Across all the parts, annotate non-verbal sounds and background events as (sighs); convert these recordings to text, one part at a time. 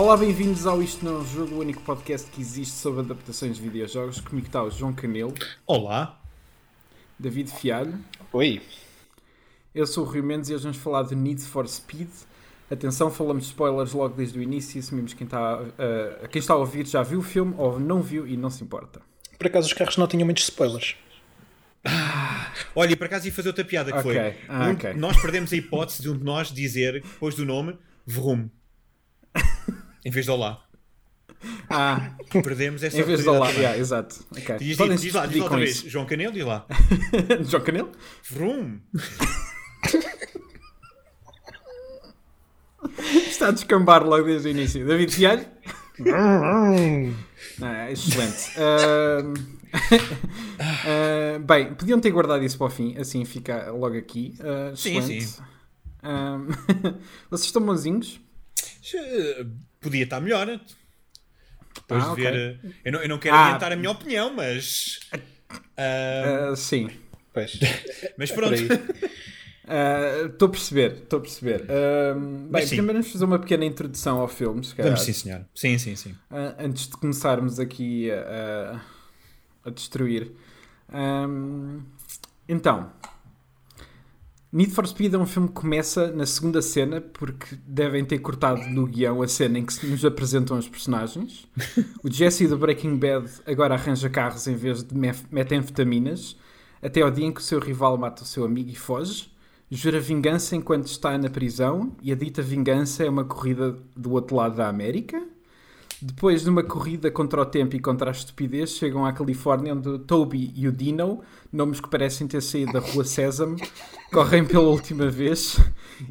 Olá, bem-vindos ao Isto Não é um Jogo, o único podcast que existe sobre adaptações de videojogos. Comigo está o João Canelo, Olá. David Fialho, Oi. eu sou o Rui Mendes e hoje vamos falar de Need for Speed. Atenção, falamos de spoilers logo desde o início e assumimos que quem está, uh, quem está a ouvir já viu o filme ou não viu e não se importa. Por acaso os carros não tinham muitos spoilers. Olha, e por acaso ia fazer outra piada que Ok. foi. Ah, um- ok. Nós perdemos a hipótese de um de nós dizer, depois do nome, Vroom. Em vez de Olá. Ah, Perdemos essa em vez de oportunidade lá, também. yeah, exato. Ok. Diz, Podem diz, diz lá, diz lá outra vez. isso. João Canelo, diz lá. (laughs) João Canelo? Vroom. (laughs) Está a descambar logo desde o início. David Fialho? Ah, excelente. Ahm, (laughs) ah, bem, podiam ter guardado isso para o fim, assim fica logo aqui. Sim, excelente. sim. Ahm, vocês estão bonzinhos? Podia estar melhor. Depois Ah, de ver. eh, Eu não, eu não quero Ah. adiantar a minha opinião, mas. ah, Ah, sim. Pois. (laughs) mas por pronto. Ah, Estou a perceber, estou a perceber. Ahm, bem, primeiro vamos fazer uma pequena introdução ao filme, se calhar. Vamos sim, senhor. Sim, sim, sim. Ah, antes de começarmos aqui a, a, destruir. Ahm, então, Need for Speed é um filme que começa na segunda cena porque devem ter cortado no guião a cena em que se nos apresentam os personagens. (laughs) O Jesse do Breaking Bad agora arranja carros em vez de metanfetaminas, até ao dia em que o seu rival mata o seu amigo e foge. Jura vingança enquanto está na prisão e a dita vingança é uma corrida do outro lado da América. Depois de uma corrida contra o tempo e contra a estupidez, chegam à Califórnia onde o Toby e o Dino, nomes que parecem ter saído da rua Sésamo, (laughs) correm pela última vez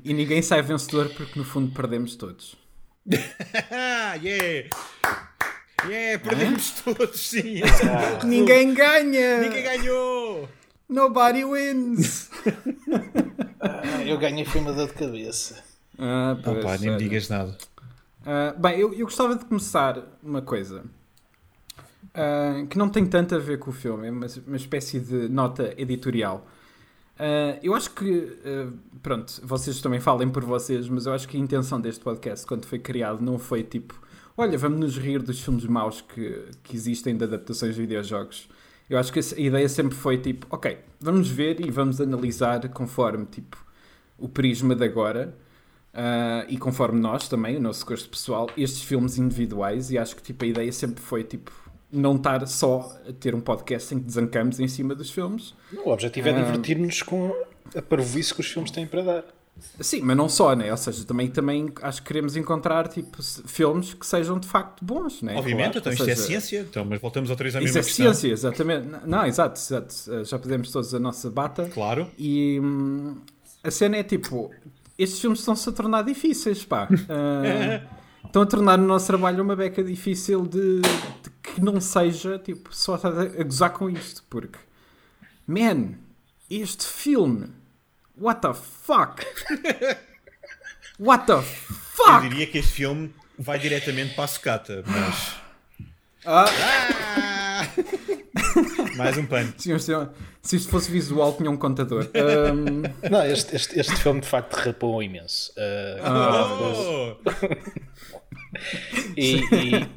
e ninguém sai vencedor porque no fundo perdemos todos. (laughs) yeah! Yeah, perdemos todos, sim. (laughs) Ninguém ganha! Ninguém ganhou! Nobody wins! Ah, eu ganhei foi uma dor de cabeça. Ah, pois, Opa, nem me digas nada. Ah, bem, eu, eu gostava de começar uma coisa ah, que não tem tanto a ver com o filme, é uma, uma espécie de nota editorial. Ah, eu acho que, pronto, vocês também falem por vocês, mas eu acho que a intenção deste podcast, quando foi criado, não foi tipo, olha, vamos nos rir dos filmes maus que, que existem de adaptações de videojogos. Eu acho que a ideia sempre foi tipo, ok, vamos ver e vamos analisar conforme tipo o prisma de agora. Uh, e conforme nós também, o nosso gosto pessoal, estes filmes individuais, e acho que tipo, a ideia sempre foi tipo não estar só a ter um podcast em que desancamos em cima dos filmes. O objetivo é Ah. divertir-nos com a parvoíce que os filmes têm para dar. Sim, mas não só, né? Ou seja, também, também acho que queremos encontrar tipo, filmes que sejam de facto bons, né? Obviamente, Claro. então isto é seja, ciência, então, mas voltamos outra vez à Isso mesma é questão. ciência, exatamente. Não, Não, exato, exato. Uh, Já podemos todos a nossa bata. Claro. E hum, a cena é tipo: estes filmes estão-se a tornar difíceis, pá. (laughs) Ah, estão a tornar o nosso trabalho uma beca difícil de, de que não seja tipo só a, a gozar com isto, porque, man, este filme, what the fuck? What the Eu fuck? diria que este filme vai diretamente para a sucata, mas. Ah. Ah! Mais um pano. Se, isto- se isto fosse visual, tinha um contador. Ahm, Não, este, este, este filme de facto rapou imenso. Ah, Oh! e, e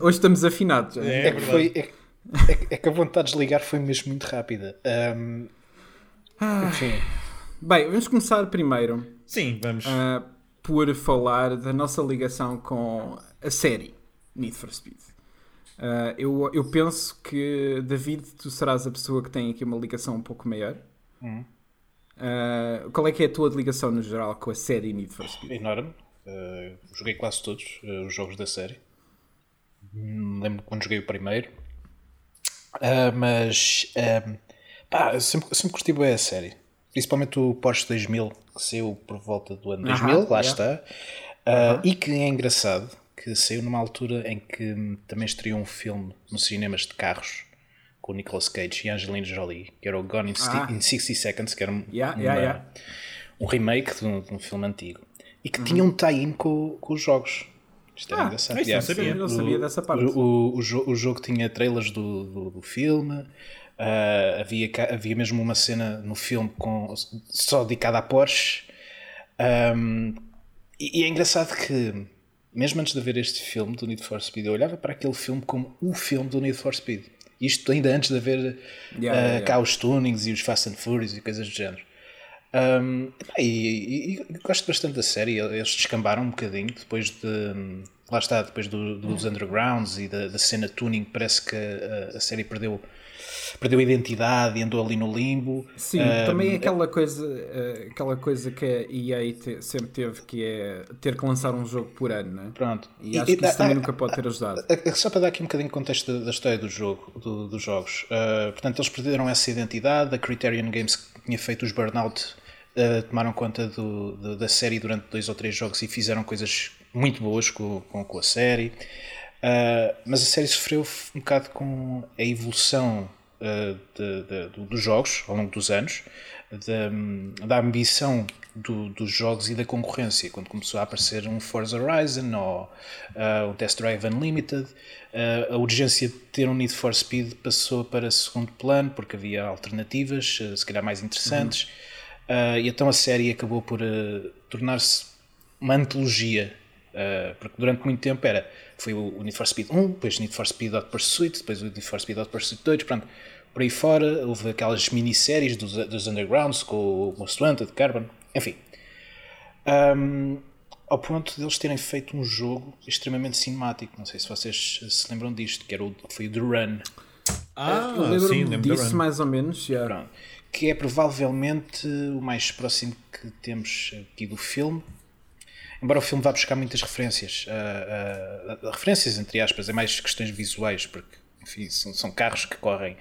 hoje estamos afinados. É, é, que foi, é, é- é que a vontade de desligar foi mesmo muito rápida. Ahm, enfim, Bem, vamos começar primeiro. Sim, vamos. uh, por falar da nossa ligação com a série Need for Speed. Uh, eu, eu penso que, David, tu serás a pessoa que tem aqui uma ligação um pouco maior. Hum. Uh, qual é que é a tua ligação no geral com a série Need for Speed? enorme. Ah, joguei quase todos os jogos da série. Hum, Lembro quando joguei o primeiro. Mas pá, sempre, sempre gostei bem a série. Principalmente o Porsche 2000, que saiu por volta do ano Aham, 2000, lá yeah. está. Ah, E que é engraçado que saiu numa altura em que hum, também estreou um filme nos cinemas de carros com o Nicolas Cage e Angelina Jolie, que era o Gone in, Ah. in 60 Seconds, que era um, Yeah, uma- yeah, yeah. um remake de um, de um filme antigo e que tinha um tie-in com, com os jogos. Isto era Ah, engraçado. isso não sabia. Eu não sabia dessa parte. O, o, o, jo- o jogo tinha trailers do, do, do filme. ah, havia, havia mesmo uma cena no filme com, só dedicada à Porsche. Ahm, e, e é engraçado que mesmo antes de ver este filme do Need for Speed, eu olhava para aquele filme como o filme do Need for Speed. Isto ainda antes de haver Yeah, uh, yeah, yeah. cá os tunings e os Fast and Furious e coisas do género. Um, e, e- e gosto bastante da série. Eles descambaram um bocadinho depois de. Lá está, depois do- dos undergrounds e da, da cena tuning. Parece que a, a série perdeu, perdeu a identidade e andou ali no limbo. Sim, Um, também é aquela coisa, eh, aquela coisa que a EA te- sempre teve, que é ter que lançar um jogo por ano, né? Pronto. E acho que isso também nunca pode ter ajudado. É Só para dar aqui um bocadinho de contexto da, da história do jogo, do- dos jogos. Uh, portanto, eles perderam essa identidade. A Criterion Games, que tinha feito os Burnout, uh, tomaram conta do- do- da série durante dois ou três jogos e fizeram coisas muito boas com, com, com a série. Uh, mas a série sofreu um bocado com a evolução uh, de- de- do- dos jogos ao longo dos anos, da, da ambição do- dos jogos e da concorrência. Quando começou a aparecer um Forza Horizon ou uh, um Test Drive Unlimited, uh, a urgência de ter um Need for Speed passou para segundo plano porque havia alternativas, uh, se calhar mais interessantes. Uh, e então a série acabou por tornar-se uma antologia. Uh, porque durante muito tempo era foi o Need for Speed 1, depois Need for Speed Hot Pursuit, depois o Need for Speed Hot Pursuit 2, pronto, por aí fora houve aquelas minisséries dos, dos Undergrounds com o Most Wanted, Carbon, enfim. Um, ao ponto de eles terem feito um jogo extremamente cinemático, não sei se vocês se lembram disto, que era o, foi o The Run, Ah, Eu lembro-me sim, lembro disso mais ou menos, já. Pronto. que é provavelmente o mais próximo que temos aqui do filme. Embora o filme vá buscar muitas referências, ah, ah, referências entre aspas, é mais questões visuais, porque enfim, são, são carros que correm.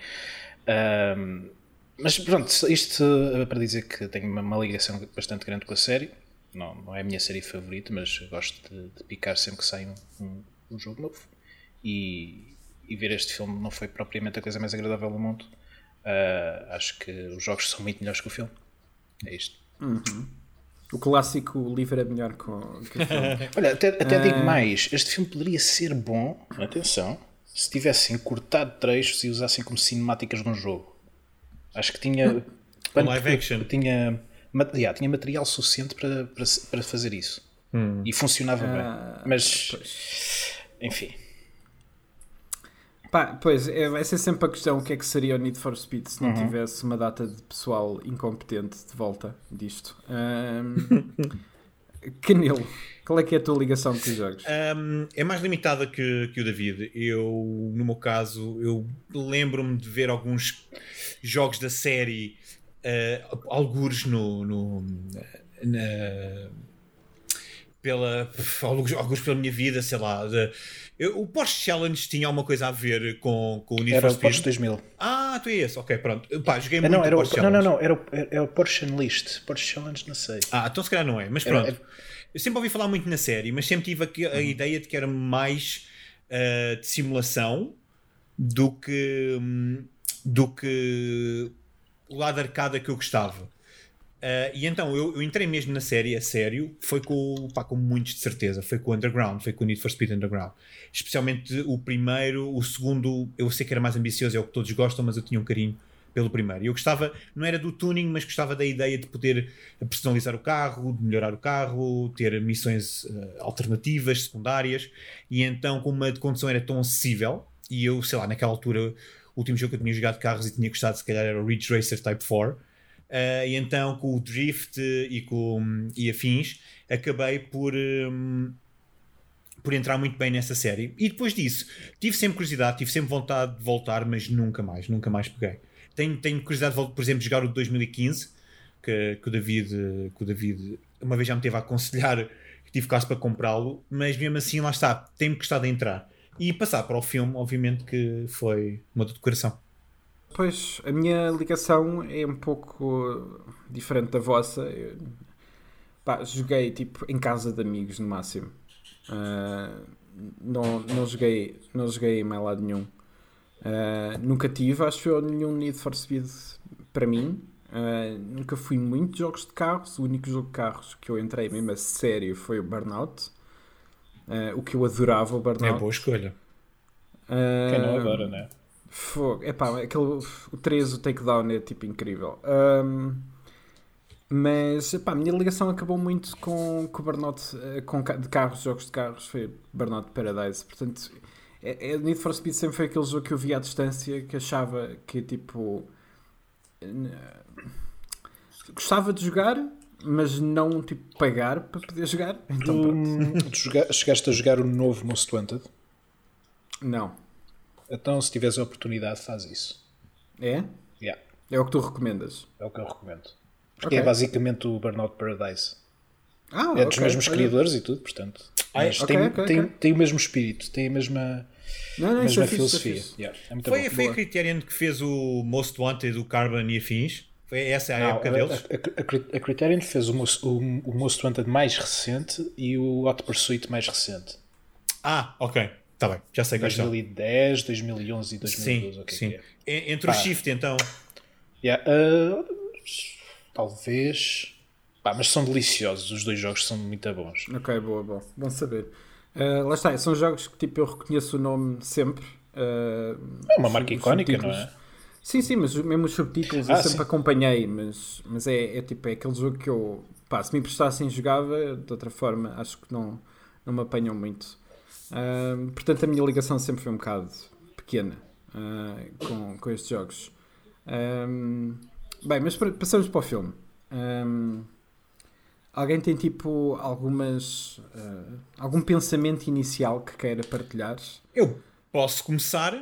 Mas pronto, isto é para dizer que tenho uma, uma ligação bastante grande com a série. Não, não é a minha série favorita, mas gosto de, de picar sempre que sai um, um, um jogo novo. E, e ver este filme não foi propriamente a coisa mais agradável do mundo. Ah, acho que os jogos são muito melhores que o filme. É isto. O clássico livro é melhor com, que o filme. (laughs) Olha, até, até digo mais: este filme poderia ser bom, atenção, se tivessem cortado trechos e usassem como cinemáticas de um jogo. Acho que tinha. (laughs) Live action. Tinha, yeah, tinha material suficiente para, para, para fazer isso. E funcionava Ah, bem. Mas, enfim. Pá, pois, é, vai ser sempre a questão o que é que seria o Need for Speed se não Uhum. tivesse uma data de pessoal incompetente de volta disto. Canelo, (laughs) qual é que é a tua ligação com os jogos? Um, é mais limitada que, que o David. Eu, no meu caso, eu lembro-me de ver alguns jogos da série, uh, algures no, no- na, pela, alguns, alguns pela minha vida, sei lá. de- eu- o Porsche Challenge tinha alguma coisa a ver com, com o Need Era for o Porsche Speed? 2000. Ah, tu é esse, ok, pronto. Pá, joguei muito não, o era o, Porsche não, não, Challenge. não, era o, era o Porsche Unleashed. Porsche Challenge, não sei. Ah, então se calhar não é, mas Era- pronto. Eu sempre ouvi falar muito na série, mas sempre tive aqui a ideia de que era mais ah, de simulação do que hum, do que o lado arcada que eu gostava. Ah, e então eu, eu entrei mesmo na série a sério, foi com, pá, com muitos de certeza, foi com o Underground, foi com o Need for Speed Underground. Especialmente o primeiro, o segundo, eu sei que era mais ambicioso, é o que todos gostam, mas eu tinha um carinho pelo primeiro. Eu gostava, não era do tuning, mas gostava da ideia de poder personalizar o carro, de melhorar o carro, ter missões eh, alternativas, secundárias, e então, como a condução era tão acessível, e eu, sei lá, naquela altura, o último jogo que eu tinha jogado de carros e tinha gostado, se calhar, era o Ridge Racer Type 4. Eh, e então, com o Drift e, com, e afins, acabei por. hum, por entrar muito bem nessa série. E depois disso, tive sempre curiosidade, tive sempre vontade de voltar, mas nunca mais, nunca mais peguei. Tenho, tenho curiosidade de, por exemplo, jogar o de 2015, que, que, o David, que o David uma vez já me teve a aconselhar que tive caso para comprá-lo, mas mesmo assim, lá está, tenho gostado de entrar. E passar para o filme, obviamente que foi uma de coração. Pois, a minha ligação é um pouco diferente da vossa. Eu, pá, joguei tipo em casa de amigos no máximo. Ah, não, não, joguei, não joguei em mais lado nenhum. Ah, nunca tive, acho eu, nenhum Need for Speed para mim. Ah, nunca fui muito jogos de carros. O único jogo de carros que eu entrei mesmo a sério foi o Burnout. O que eu adorava, o É Burnout. boa escolha. Quem não agora, né? Fogo. Epá, aquele, o 3, o takedown é tipo incrível. Ahm, Mas pá, a minha ligação acabou muito com, com o Burnout eh, com, de carros, jogos de carros, foi Burnout Paradise. Portanto, é, é, Need for Speed sempre foi aquele jogo que eu via à distância que achava que tipo. Gostava de jogar, mas não tipo pagar para poder jogar. Então Tu, pronto. (laughs) tu joga- chegaste a jogar o novo Most Wanted? Não. Então, se tiveres a oportunidade, faz isso. É? Yeah, É o que tu recomendas. é o que eu recomendo. Porque Ok. é basicamente o Burnout Paradise. Ah, É dos ok. mesmos criadores e tudo, portanto. Ah, é? Mas Ok, tem, tem, tem o mesmo espírito, tem a mesma, Não, não, isso mesma é fixe, é filosofia. fixe. Yeah, é muito Foi, bom. foi a. Criterion que fez o Most Wanted, o Carbon e afins? Foi essa a Não, época a, deles? a- a- a Criterion fez o Most, o, o Most Wanted mais recente e o Hot Pursuit mais recente. Ah, ok. Está bem, já sei quais são. 2010, 2011 e 2012. Sim, o que é sim. é? En- Entre o Pá. Shift, então. Yeah, uh, talvez. Pá, mas são deliciosos, os dois jogos são muito bons. Ok, boa, boa. Bom saber. Uh, lá está, são jogos que tipo, eu reconheço o nome sempre. uh, É uma marca os icónica, não é? Sim, sim, mas mesmo os subtítulos eu Ah, sempre sim. acompanhei, mas, mas é, é tipo é aquele jogo que eu, pá, se me emprestassem jogava, de outra forma acho que não, não me apanham muito. Uh, portanto, a minha ligação sempre foi um bocado pequena uh, com, com estes jogos. Um, bem, mas passamos para o filme. Um, alguém tem tipo algumas uh, algum pensamento inicial que queira partilhar? Eu posso começar.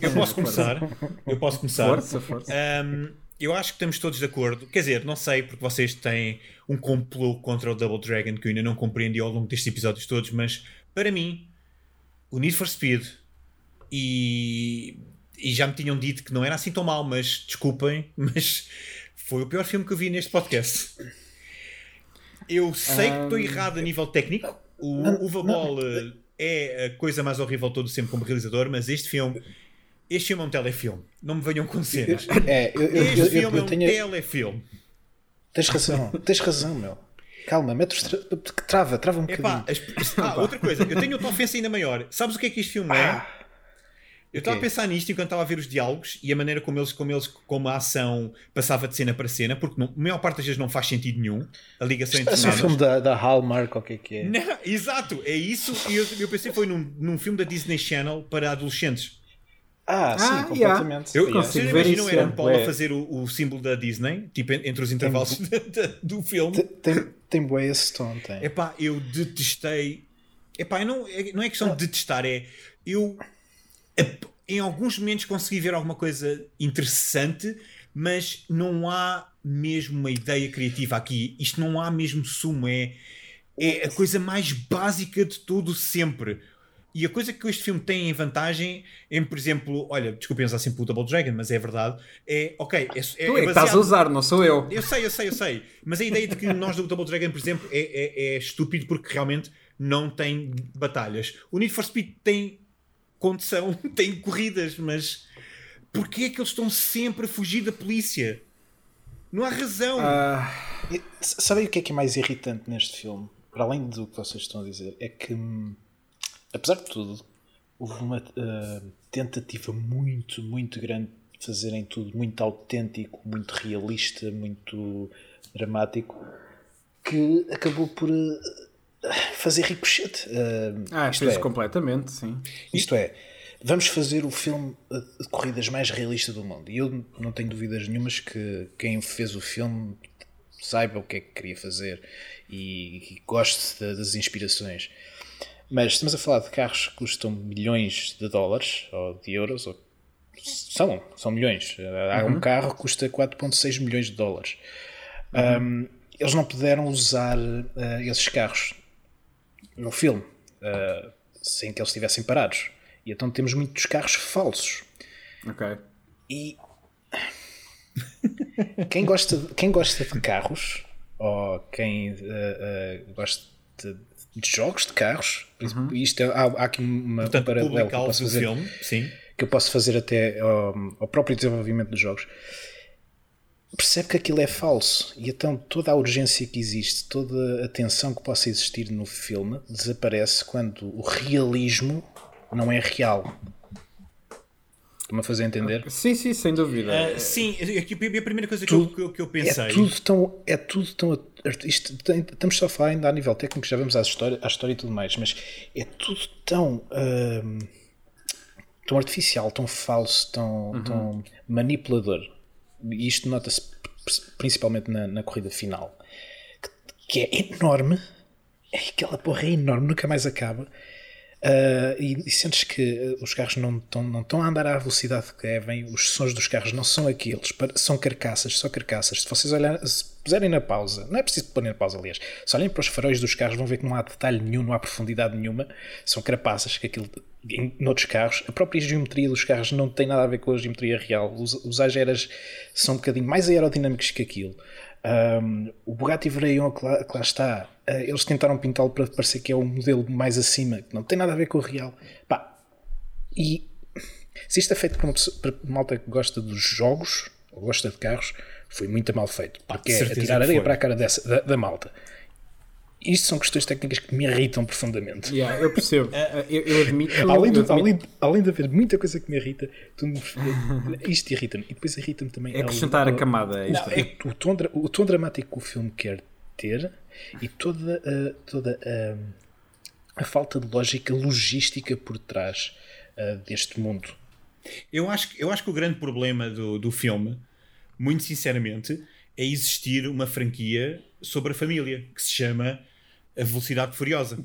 Eu posso (laughs) começar. Eu posso começar. Força, força. Um, eu acho que estamos todos de acordo. Quer dizer, não sei, porque vocês têm um complô contra o Double Dragon que eu ainda não compreendi ao longo destes episódios todos, mas para mim, o Need for Speed e, e já me tinham dito que não era assim tão mal, mas desculpem, (laughs) mas foi o pior filme que eu vi neste podcast. Eu sei que estou errado a nível técnico. O Uva Ball eh, é a coisa mais horrível todo sempre como realizador, mas este filme, este filme é um telefilme. Não me venham com cenas. É, eu, eu, Este eu, filme é um tenho. telefilme. Tens razão, tens razão, meu. Calma, mete os tra... trava, trava um Epá, bocadinho. as- (laughs) ah, outra coisa, eu tenho outra ofensa ainda maior. Sabes o que é que este filme é? Ah, Eu estava a quê? pensar nisto enquanto estava a ver os diálogos e a maneira como eles, como eles, como a ação passava de cena para cena, porque não, a maior parte das vezes não faz sentido nenhum a ligação entre um cenas. filme da, da Hallmark, o que é que é? Não, exato, é isso. E eu, eu pensei foi num, num filme da Disney Channel para adolescentes. Ah, sim, Ah, completamente. Eu Yeah. consigo Vocês ver imaginam isso, Aaron é. Paul a fazer o, o símbolo da Disney, tipo en- entre os intervalos (laughs) da- do filme? Tem, tem, tem bué esse tom, tem. Epá, eu detestei. Epá, eu não, é- não é questão de detestar, é. Eu. Em alguns momentos consegui ver alguma coisa interessante, mas não há mesmo uma ideia criativa aqui. Isto não há mesmo sumo, é. É a coisa mais básica de tudo sempre. E a coisa que este filme tem em vantagem, em, por exemplo, olha, desculpem usar sempre o Double Dragon, mas é verdade, é, ok, é, é, Tu é que estás a usar, não sou eu. eu sei, eu sei, eu sei. Mas a ideia de que nós do Double Dragon, por exemplo, é, é, é estúpido porque realmente não tem batalhas. O Need for Speed tem condição, (laughs) tem corridas, mas porquê é que eles estão sempre a fugir da polícia? Não há razão. S- Sabem o que é que é mais irritante neste filme? Para além do que vocês estão a dizer, é que, hum, apesar de tudo, houve uma ah, tentativa muito, muito grande de fazerem tudo muito autêntico, muito realista, muito dramático, que acabou por ah, fazer ricochete. Ah, ah isto, fez é, completamente, sim. isto é, vamos fazer o filme de corridas mais realista do mundo. E eu não tenho dúvidas nenhumas que quem fez o filme saiba o que é que queria fazer e, e goste da- das inspirações. Mas estamos a falar de carros que custam milhões de dólares ou de euros, ou, são, são milhões. Há um carro que custa 4,6 milhões de dólares. Um, eles não puderam usar uh, esses carros no filme uh, sem que eles estivessem parados. E então temos muitos carros falsos. Ok. E quem gosta, de, quem gosta de carros ou quem uh, gosta de, de jogos de carros, isto é- há, há aqui uma um Portanto, o paralelo que eu, posso fazer, filme, sim. que eu posso fazer até ao, ao próprio desenvolvimento dos jogos. Percebe que aquilo é falso e então toda a urgência que existe, toda a tensão que possa existir no filme desaparece quando o realismo não é real. Estou-me a fazer entender? Sim, sim, sem dúvida. Uh, sim, aqui, a primeira coisa que, eu, que, eu, que eu pensei. É tudo tão. É tudo tão isto, tem, estamos só a falar ainda a nível técnico, já vamos à história, à história e tudo mais, mas é tudo tão. Hum, tão artificial, tão falso, tão, uhum. tão manipulador. E isto nota-se principalmente na, na corrida final, que, que, é enorme. É, aquela porra é enorme, nunca mais acaba. Uh, e, e, sentes que os carros não estão, não estão a andar à velocidade que devem, os sons dos carros não são aqueles, são carcaças, só carcaças. Se vocês olharem, se puserem na pausa, não é preciso pôr na pausa, aliás, se olhem para os faróis dos carros, vão ver que não há detalhe nenhum, não há profundidade nenhuma, são carapaças que aquilo em, noutros carros. A própria geometria dos carros não tem nada a ver com a geometria real. Os, os Ageras são um bocadinho mais aerodinâmicos que aquilo. Um, o Bugatti Veyron que lá, que lá está, eles tentaram pintá-lo para parecer que é um modelo mais acima, que não tem nada a ver com o real. Pá, e se isto é feito para uma, pessoa, para uma malta que gosta dos jogos, ou gosta de carros, foi muito mal feito. Porque é tirar areia para a cara dessa, da, da malta isto são questões técnicas que me irritam profundamente. Yeah, eu percebo. (laughs) Eh, eu, eu, admito. além, de, admito... Além, além, de haver muita coisa que me irrita, isto irrita-me. E depois irrita-me também. É acrescentar a, a camada. Não, é o, tom, o tom dramático que o filme quer ter e toda, a, toda a, a falta de lógica logística por trás uh, deste mundo. Eu acho, eu acho que o grande problema do, do filme, muito sinceramente, é existir uma franquia sobre a família que se chama a Velocidade Furiosa.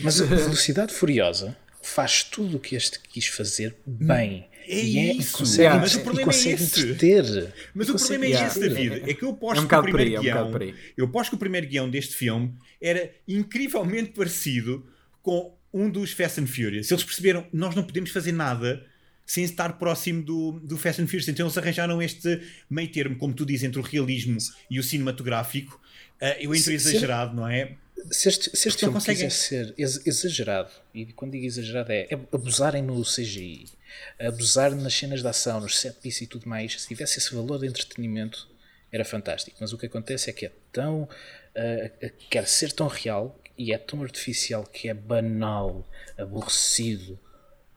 Mas a Velocidade Furiosa faz tudo o que este quis fazer bem. É isso, é, consegue, yeah. mas o problema é esse. Entreter. Mas o problema é esse, David. É que eu posto é um que o primeiro aí, é um guião, eu posto que o primeiro guião deste filme era incrivelmente parecido com um dos Fast and Furious. Eles perceberam, nós não podemos fazer nada sem estar próximo do, do Fast and Furious. Então eles arranjaram este meio termo, como tu dizes, entre o realismo e o cinematográfico. Uh, eu entro exagerado, não é? Se este, se este filme consegue... quiser ser exagerado, e quando digo exagerado é, é abusarem no CGI, abusar nas cenas de ação, nos set pieces e tudo mais, se tivesse esse valor de entretenimento, era fantástico. Mas o que acontece é que é tão. Uh, quer ser tão real e é tão artificial que é banal, aborrecido,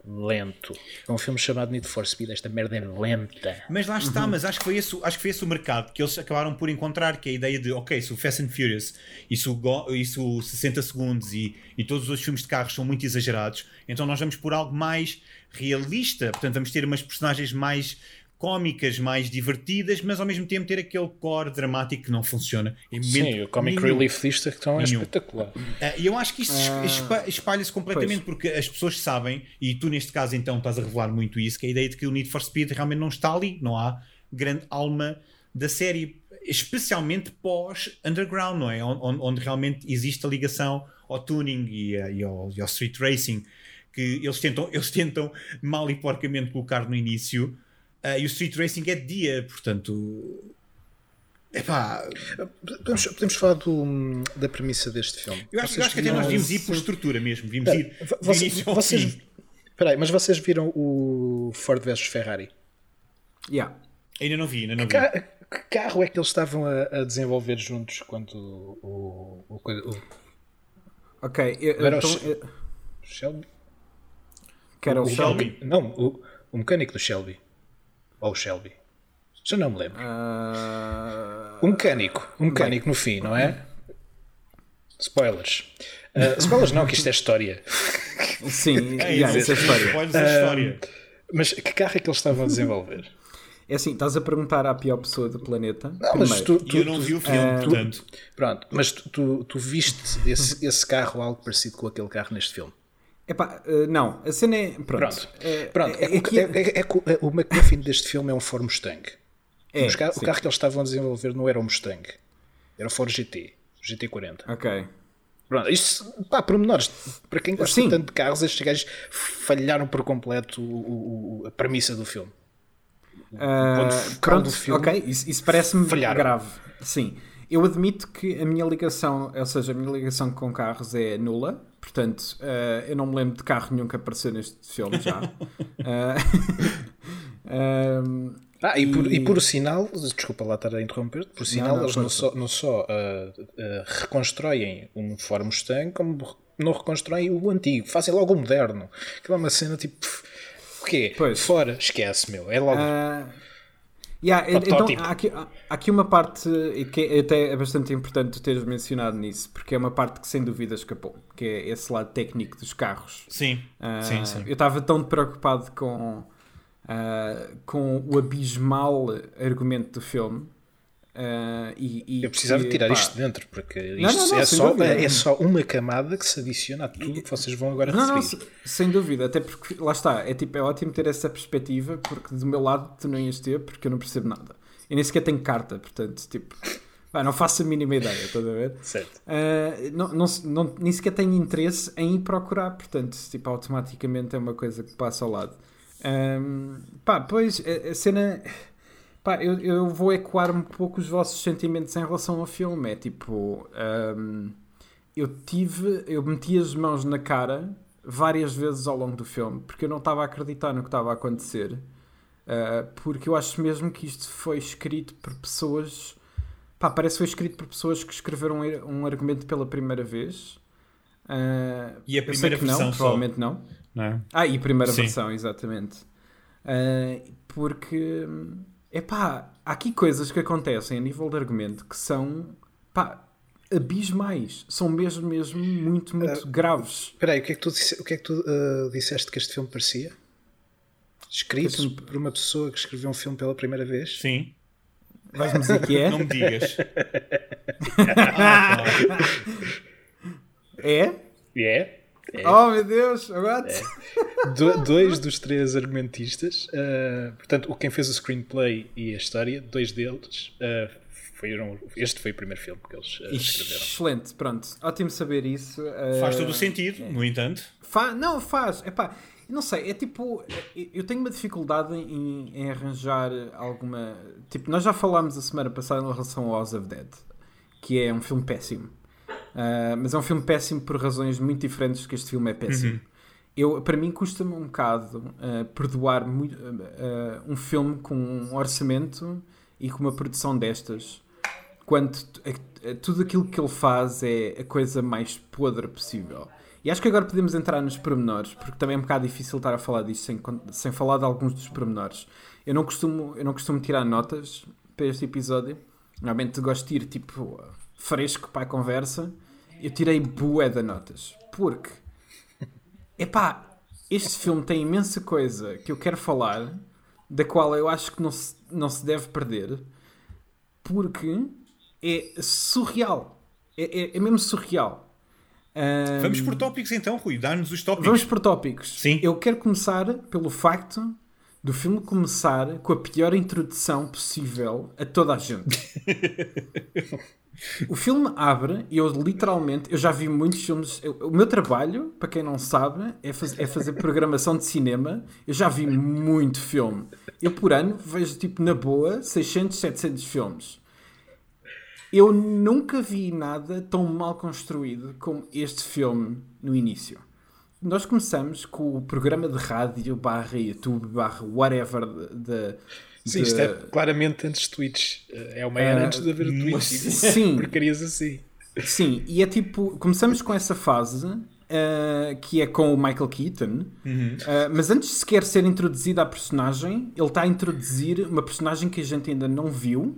lento. É um filme chamado Need for Speed, esta merda é lenta. Mas lá está, uhum. mas acho que, foi esse, acho que foi esse o mercado que eles acabaram por encontrar, que é a ideia de, ok, se o Fast and Furious e se o, e se o 60 segundos e, e todos os filmes de carros são muito exagerados, então nós vamos por algo mais realista, portanto vamos ter umas personagens mais cómicas mais divertidas, mas ao mesmo tempo ter aquele core dramático que não funciona. Sim, o comic nenhum. relief disto é tão é espetacular. Ah, e eu acho que isso uh, espalha-se completamente pois. porque as pessoas sabem, e tu neste caso então estás a revelar muito isso, que é a ideia de que o Need for Speed realmente não está ali, não há grande alma da série, especialmente pós-underground, não é? Onde, onde, realmente existe a ligação ao tuning e, e, ao, e ao street racing que eles tentam, (laughs) eles tentam mal e porcamente colocar no início Uh, e o Street Racing é de dia, portanto. Epá. Podemos, podemos falar do, da premissa deste filme. Eu acho, eu acho que até nós devíamos ir por estrutura mesmo. Devíamos é, ir você, vocês, Peraí, mas vocês viram o Ford vs Ferrari? Yeah. Ainda não vi, ainda não vi. Que, que carro é que eles estavam a, a desenvolver juntos quando o. o, o, o ok, eu, era então, o Shelby? Que era o, o Shelby? Não, o, o mecânico do Shelby. Ou o Shelby? Já não me lembro. Uh... Um mecânico. Um mecânico Bem, no fim, não é? Spoilers. Uh, spoilers não, que isto é história. Sim, (laughs) é, yeah, isso é história. Spoilers é história. Uh, mas que carro é que eles estavam a desenvolver? É assim, estás a perguntar à pior pessoa do planeta. Não, mas tu, tu, eu não vi o filme, uh, portanto. Pronto, mas tu, tu, viste esse, esse carro algo parecido com aquele carro neste filme? Epá, uh, não, a cena é. Pronto. Pronto. É, pronto. É, é, é, é, o McMuffin deste filme é um Ford Mustang. É, o carro que eles estavam a desenvolver não era o Mustang, era o Ford GT, o GT40. Ok. Pronto, isto, pá, pormenores. Para quem gosta Sim. tanto de carros, estes gajos falharam por completo o, o, a premissa do filme. Uh, pronto, do filme, ok, isso, isso parece-me grave. Sim, eu admito que a minha ligação, ou seja, a minha ligação com carros é nula. Portanto, uh, eu não me lembro de carro nenhum que apareceu neste filme já. uh, (laughs) (laughs) ah, e, e... Por, e por sinal, desculpa lá estar a interromper, por sinal, não, não, eles não só, não só uh, reconstroem um Ford Mustang, como não reconstroem o antigo, fazem logo o moderno. Que é uma cena tipo. quê? Pois. Fora, esquece, meu. É logo. Ah, yeah, então, Protótipo. há aqui, há aqui uma parte que é, até é bastante importante teres mencionado nisso, porque é uma parte que sem dúvida escapou, que é esse lado técnico dos carros. Sim, Ah, sim, sim. Eu estava tão preocupado com, ah, com o abismal argumento do filme. Ah, e, e Eu precisava que, tirar pá, isto de dentro, porque Não, isto não, não, é, sem só, dúvida. é só uma camada que se adiciona a tudo que vocês vão agora Não, não, referir. se- sem dúvida, até porque lá está, é tipo, é ótimo ter essa perspectiva, porque do meu lado tu não ias ter, porque eu não percebo nada. Eu nem sequer tenho carta, portanto, tipo, (laughs) pá, não faço a mínima ideia, estás a ver? Certo. Ah, não, não, não- nem sequer tenho interesse em ir procurar, portanto, tipo, automaticamente é uma coisa que passa ao lado. Ahm, pá, pois, a, a cena. Pá, eu, eu vou ecoar um pouco os vossos sentimentos em relação ao filme. É tipo. ahm, eu tive. Eu meti as mãos na cara várias vezes ao longo do filme porque eu não estava a acreditar no que estava a acontecer. Ah, porque eu acho mesmo que isto foi escrito por pessoas. Pá, parece que foi escrito por pessoas que escreveram um argumento pela primeira vez. Ah, E a primeira que não, versão só. provavelmente não. Não é? Ah, e a primeira Sim. versão, exatamente. Ah, porque, epá, há aqui coisas que acontecem a nível de argumento que são, pá, abismais. São mesmo, mesmo muito, muito graves. Espera aí, o que é que tu, disse- o que é que tu ah, disseste que este filme parecia? Escrito Parece-me- por uma pessoa que escreveu um filme pela primeira vez? Sim. Vais-me dizer que é? Não me digas. (laughs) É? É. Oh, meu Deus, agora... (laughs) Do- dois dos três argumentistas, ah, portanto, o quem fez o screenplay e a história, dois deles ah, foram. Este foi o primeiro filme que eles ah, escreveram. Excelente, pronto. Ótimo saber isso. Faz Ah, todo o sentido, no entanto. Fa não, faz. Epá, não sei, é tipo. é- Eu tenho uma dificuldade em, em arranjar alguma. Tipo, nós já falámos a semana passada em relação ao House of Dead, que é um filme péssimo. Ah, mas é um filme péssimo por razões muito diferentes que este filme é péssimo. Eu, para mim, custa-me um bocado ah, perdoar muito, ah, um filme com um orçamento e com uma produção destas quando a- a- tudo aquilo que ele faz é a coisa mais podre possível. E acho que agora podemos entrar nos pormenores, porque também é um bocado difícil estar a falar disto sem, sem falar de alguns dos pormenores. Eu não costumo, eu não costumo tirar notas para este episódio. Normalmente gosto de ir tipo fresco para a conversa. Eu tirei bué de notas. Porque, epá, este filme tem imensa coisa que eu quero falar, da qual eu acho que não se, não se deve perder, porque é surreal. É, é, é mesmo surreal. Ahm, Vamos por tópicos então, Rui. Dá-nos os tópicos. Vamos por tópicos. Sim. Eu quero começar pelo facto do filme começar com a pior introdução possível a toda a gente. (laughs) o filme abre e eu literalmente, eu já vi muitos filmes. eu- o meu trabalho, para quem não sabe, é, faz- é fazer programação de cinema. Eu já vi muito filme. Eu por ano vejo tipo na boa 600, 700 filmes. Eu nunca vi nada tão mal construído como este filme no início. Nós começamos com o programa de rádio barra YouTube barra whatever de, de- Sim, isto é claramente antes de Twitch. É uma era Ah, antes de haver o Twitch. sim. (laughs) Porcarias assim. Sim, e é tipo, começamos com essa fase ah, que é com o Michael Keaton, Ah, mas antes de sequer ser introduzida a personagem, ele está a introduzir uma personagem que a gente ainda não viu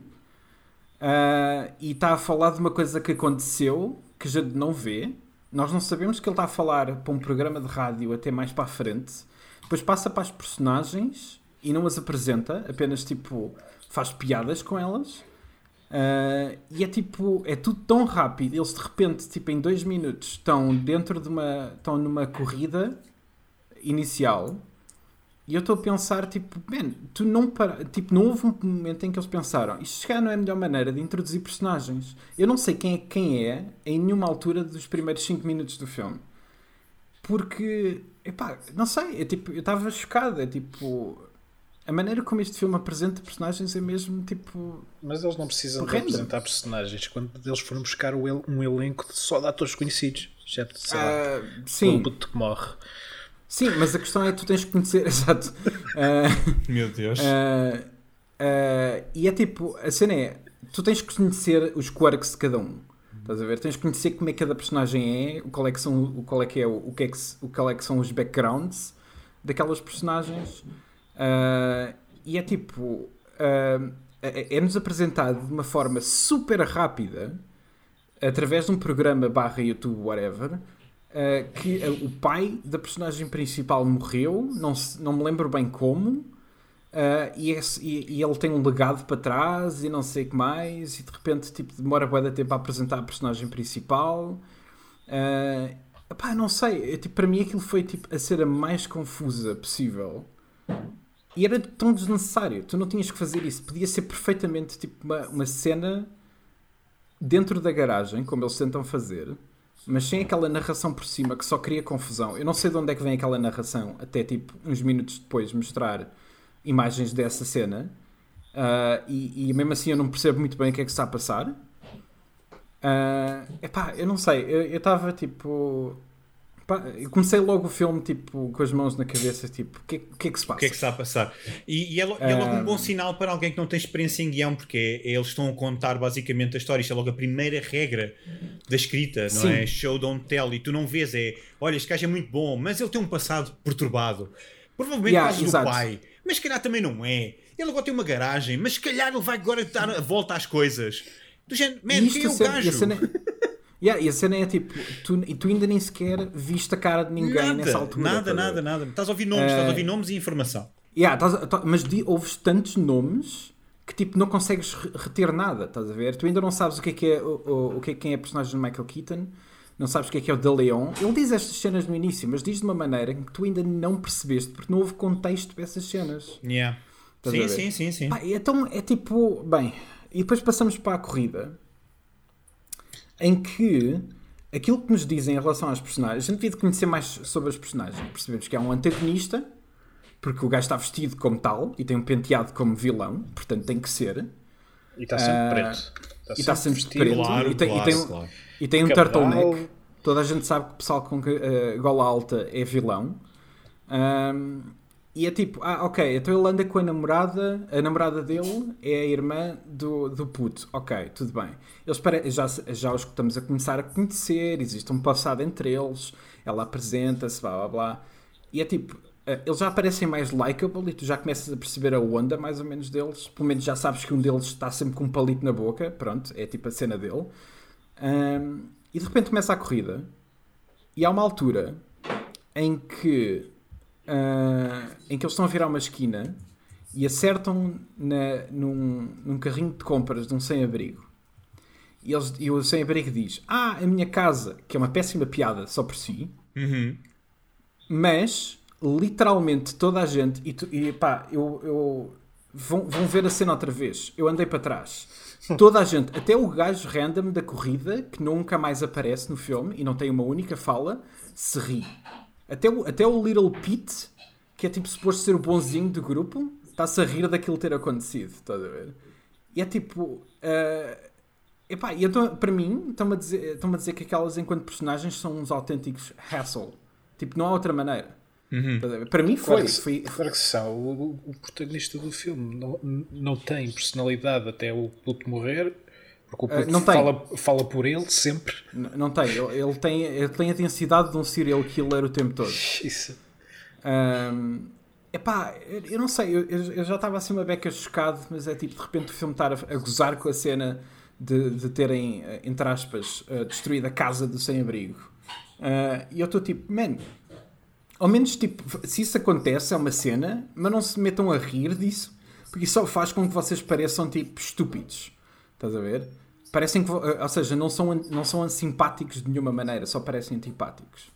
e está a falar de uma coisa que aconteceu que a gente não vê. Nós não sabemos que ele está a falar para um programa de rádio até mais para a frente. Depois passa para as personagens e não as apresenta, apenas tipo faz piadas com elas. Uh, e é tipo, é tudo tão rápido. Eles de repente, tipo, em dois minutos, estão dentro de uma. estão numa corrida inicial. E eu estou a pensar, tipo, man, tu não para, tipo, não houve um momento em que eles pensaram, isto se calhar não é a melhor maneira de introduzir personagens. Eu não sei quem é quem é em nenhuma altura dos primeiros 5 minutos do filme. Porque, epá, não sei, é tipo, eu estava chocado, é tipo, a maneira como este filme apresenta personagens é mesmo tipo, Mas eles não precisam de apresentar personagens quando eles foram buscar o um elenco só de atores conhecidos. Exceto, sei lá, Ah, o sim, puto que morre. Sim, mas a questão é que tu tens que conhecer, (laughs) exato. Ah, Meu Deus. ah, ah, e é tipo, a cena é, tu tens que conhecer os quirks de cada um. Estás a ver? Tens que conhecer como é que cada personagem é, o qual é que são, o qual é que é, o, que é que, o qual é que são os backgrounds daquelas personagens uh, e é tipo uh, é-nos apresentado de uma forma super rápida através de um programa barra YouTube, whatever, uh, que uh, o pai da personagem principal morreu, não, se, não me lembro bem como, uh, e, esse, e, e, ele tem um legado para trás e não sei o que mais, e de repente tipo, demora bué de tempo a apresentar a personagem principal. Uh, epá, não sei, tipo, para mim aquilo foi tipo, a ser a mais confusa possível. E era tão desnecessário, tu não tinhas que fazer isso. Podia ser perfeitamente tipo uma, uma cena dentro da garagem, como eles tentam fazer, mas sem aquela narração por cima que só cria confusão. Eu não sei de onde é que vem aquela narração, até tipo uns minutos depois mostrar imagens dessa cena. Uh, e, e, mesmo assim eu não percebo muito bem o que é que está a passar. Uh, epá, eu não sei, eu estava tipo Pá, eu comecei logo o filme tipo, com as mãos na cabeça, tipo, o que, que, é que se passa? O que é que está a passar? E, e, é, é, logo um bom sinal para alguém que não tem experiência em guião, porque é, eles estão a contar basicamente a história. Isto é logo a primeira regra da escrita, não Sim. é? Show, don't tell. E tu não vês, é olha, este gajo é muito bom, mas ele tem um passado perturbado. Provavelmente yeah, por causa do pai, mas se calhar também não é. Ele agora tem uma garagem, mas se calhar ele vai agora dar a volta às coisas. Do género, man, quem é o gajo? Yeah, e a cena é tipo, tu, tu ainda nem sequer viste a cara de ninguém nada, nessa altura. Nada, nada, nada. Estás a ouvir nomes, uh, estás a ouvir nomes e informação. Yeah, estás, tá, mas di, ouves tantos nomes que tipo não consegues reter nada, estás a ver? Tu ainda não sabes o que é que é, o, o, o que é, quem é a personagem de Michael Keaton, não sabes o que é que é o De Leon. Ele diz estas cenas no início, mas diz de uma maneira que tu ainda não percebeste, porque não houve contexto para essas cenas. Yeah. Sim, sim, sim, sim. Pá, então é tipo, bem, e depois passamos para a corrida em que aquilo que nos dizem em relação às personagens, a gente devia conhecer mais sobre as personagens. Percebemos que é um antagonista, porque o gajo está vestido como tal e tem um penteado como vilão, portanto tem que ser. E está sempre uh, preto. Está e está sempre, sempre preto. Claro, e tem, claro, e tem, claro. E tem um turtleneck. Toda a gente sabe que o pessoal com uh, gola alta é vilão. Um, e é tipo, ah, ok, então ele anda com a namorada, a namorada dele é a irmã do, do puto. Ok, tudo bem. Eles pare... já, já os estamos a começar a conhecer, existe um passado entre eles, ela apresenta-se, blá blá blá. E é tipo, eh, eles já aparecem mais likable e tu já começas a perceber a onda mais ou menos deles. Pelo menos já sabes que um deles está sempre com um palito na boca, pronto, é tipo a cena dele. Um, e de repente começa a corrida e há uma altura em que uh, em que eles estão a virar uma esquina e acertam na, num, num carrinho de compras de um sem-abrigo. E, eles, e o sem-abrigo diz: Ah, a minha casa, que é uma péssima piada só por si, uhum. mas literalmente toda a gente, e, tu, e pá, eu, eu vão, vão ver a cena outra vez. Eu andei para trás. (laughs) Toda a gente, até o gajo random da corrida, que nunca mais aparece no filme e não tem uma única fala, se ri. Até o, até o Little Pete, que é tipo suposto ser o bonzinho do grupo, está-se a rir daquilo ter acontecido. Estás a ver? E é tipo. Uh, epá, e então, para mim, estão-me a, dizer, estão a dizer que aquelas, enquanto personagens, são uns autênticos hassle. Tipo, não há outra maneira. Uhum. Para mim foi. Claro que, foi... Claro que são. O, o, protagonista do filme não, não tem personalidade até o puto morrer porque o uh, não fala, tem. fala por ele sempre. Não, não tem. Ele, ele, tem. ele tem a densidade de um serial killer o tempo todo. (laughs) Isso. Um, epá, eu não sei. Eu, eu já estava assim uma beca chocado, mas é tipo de repente o filme estar a, a gozar com a cena de, de terem, eh, entre aspas, uh, destruído a casa do sem-abrigo. Uh, e eu estou tipo, man, ao menos tipo, se isso acontece, é uma cena, mas não se metam a rir disso, porque isso só faz com que vocês pareçam tipo estúpidos. Estás a ver? Parecem que, ou seja, não são, não são simpáticos de nenhuma maneira, só parecem antipáticos.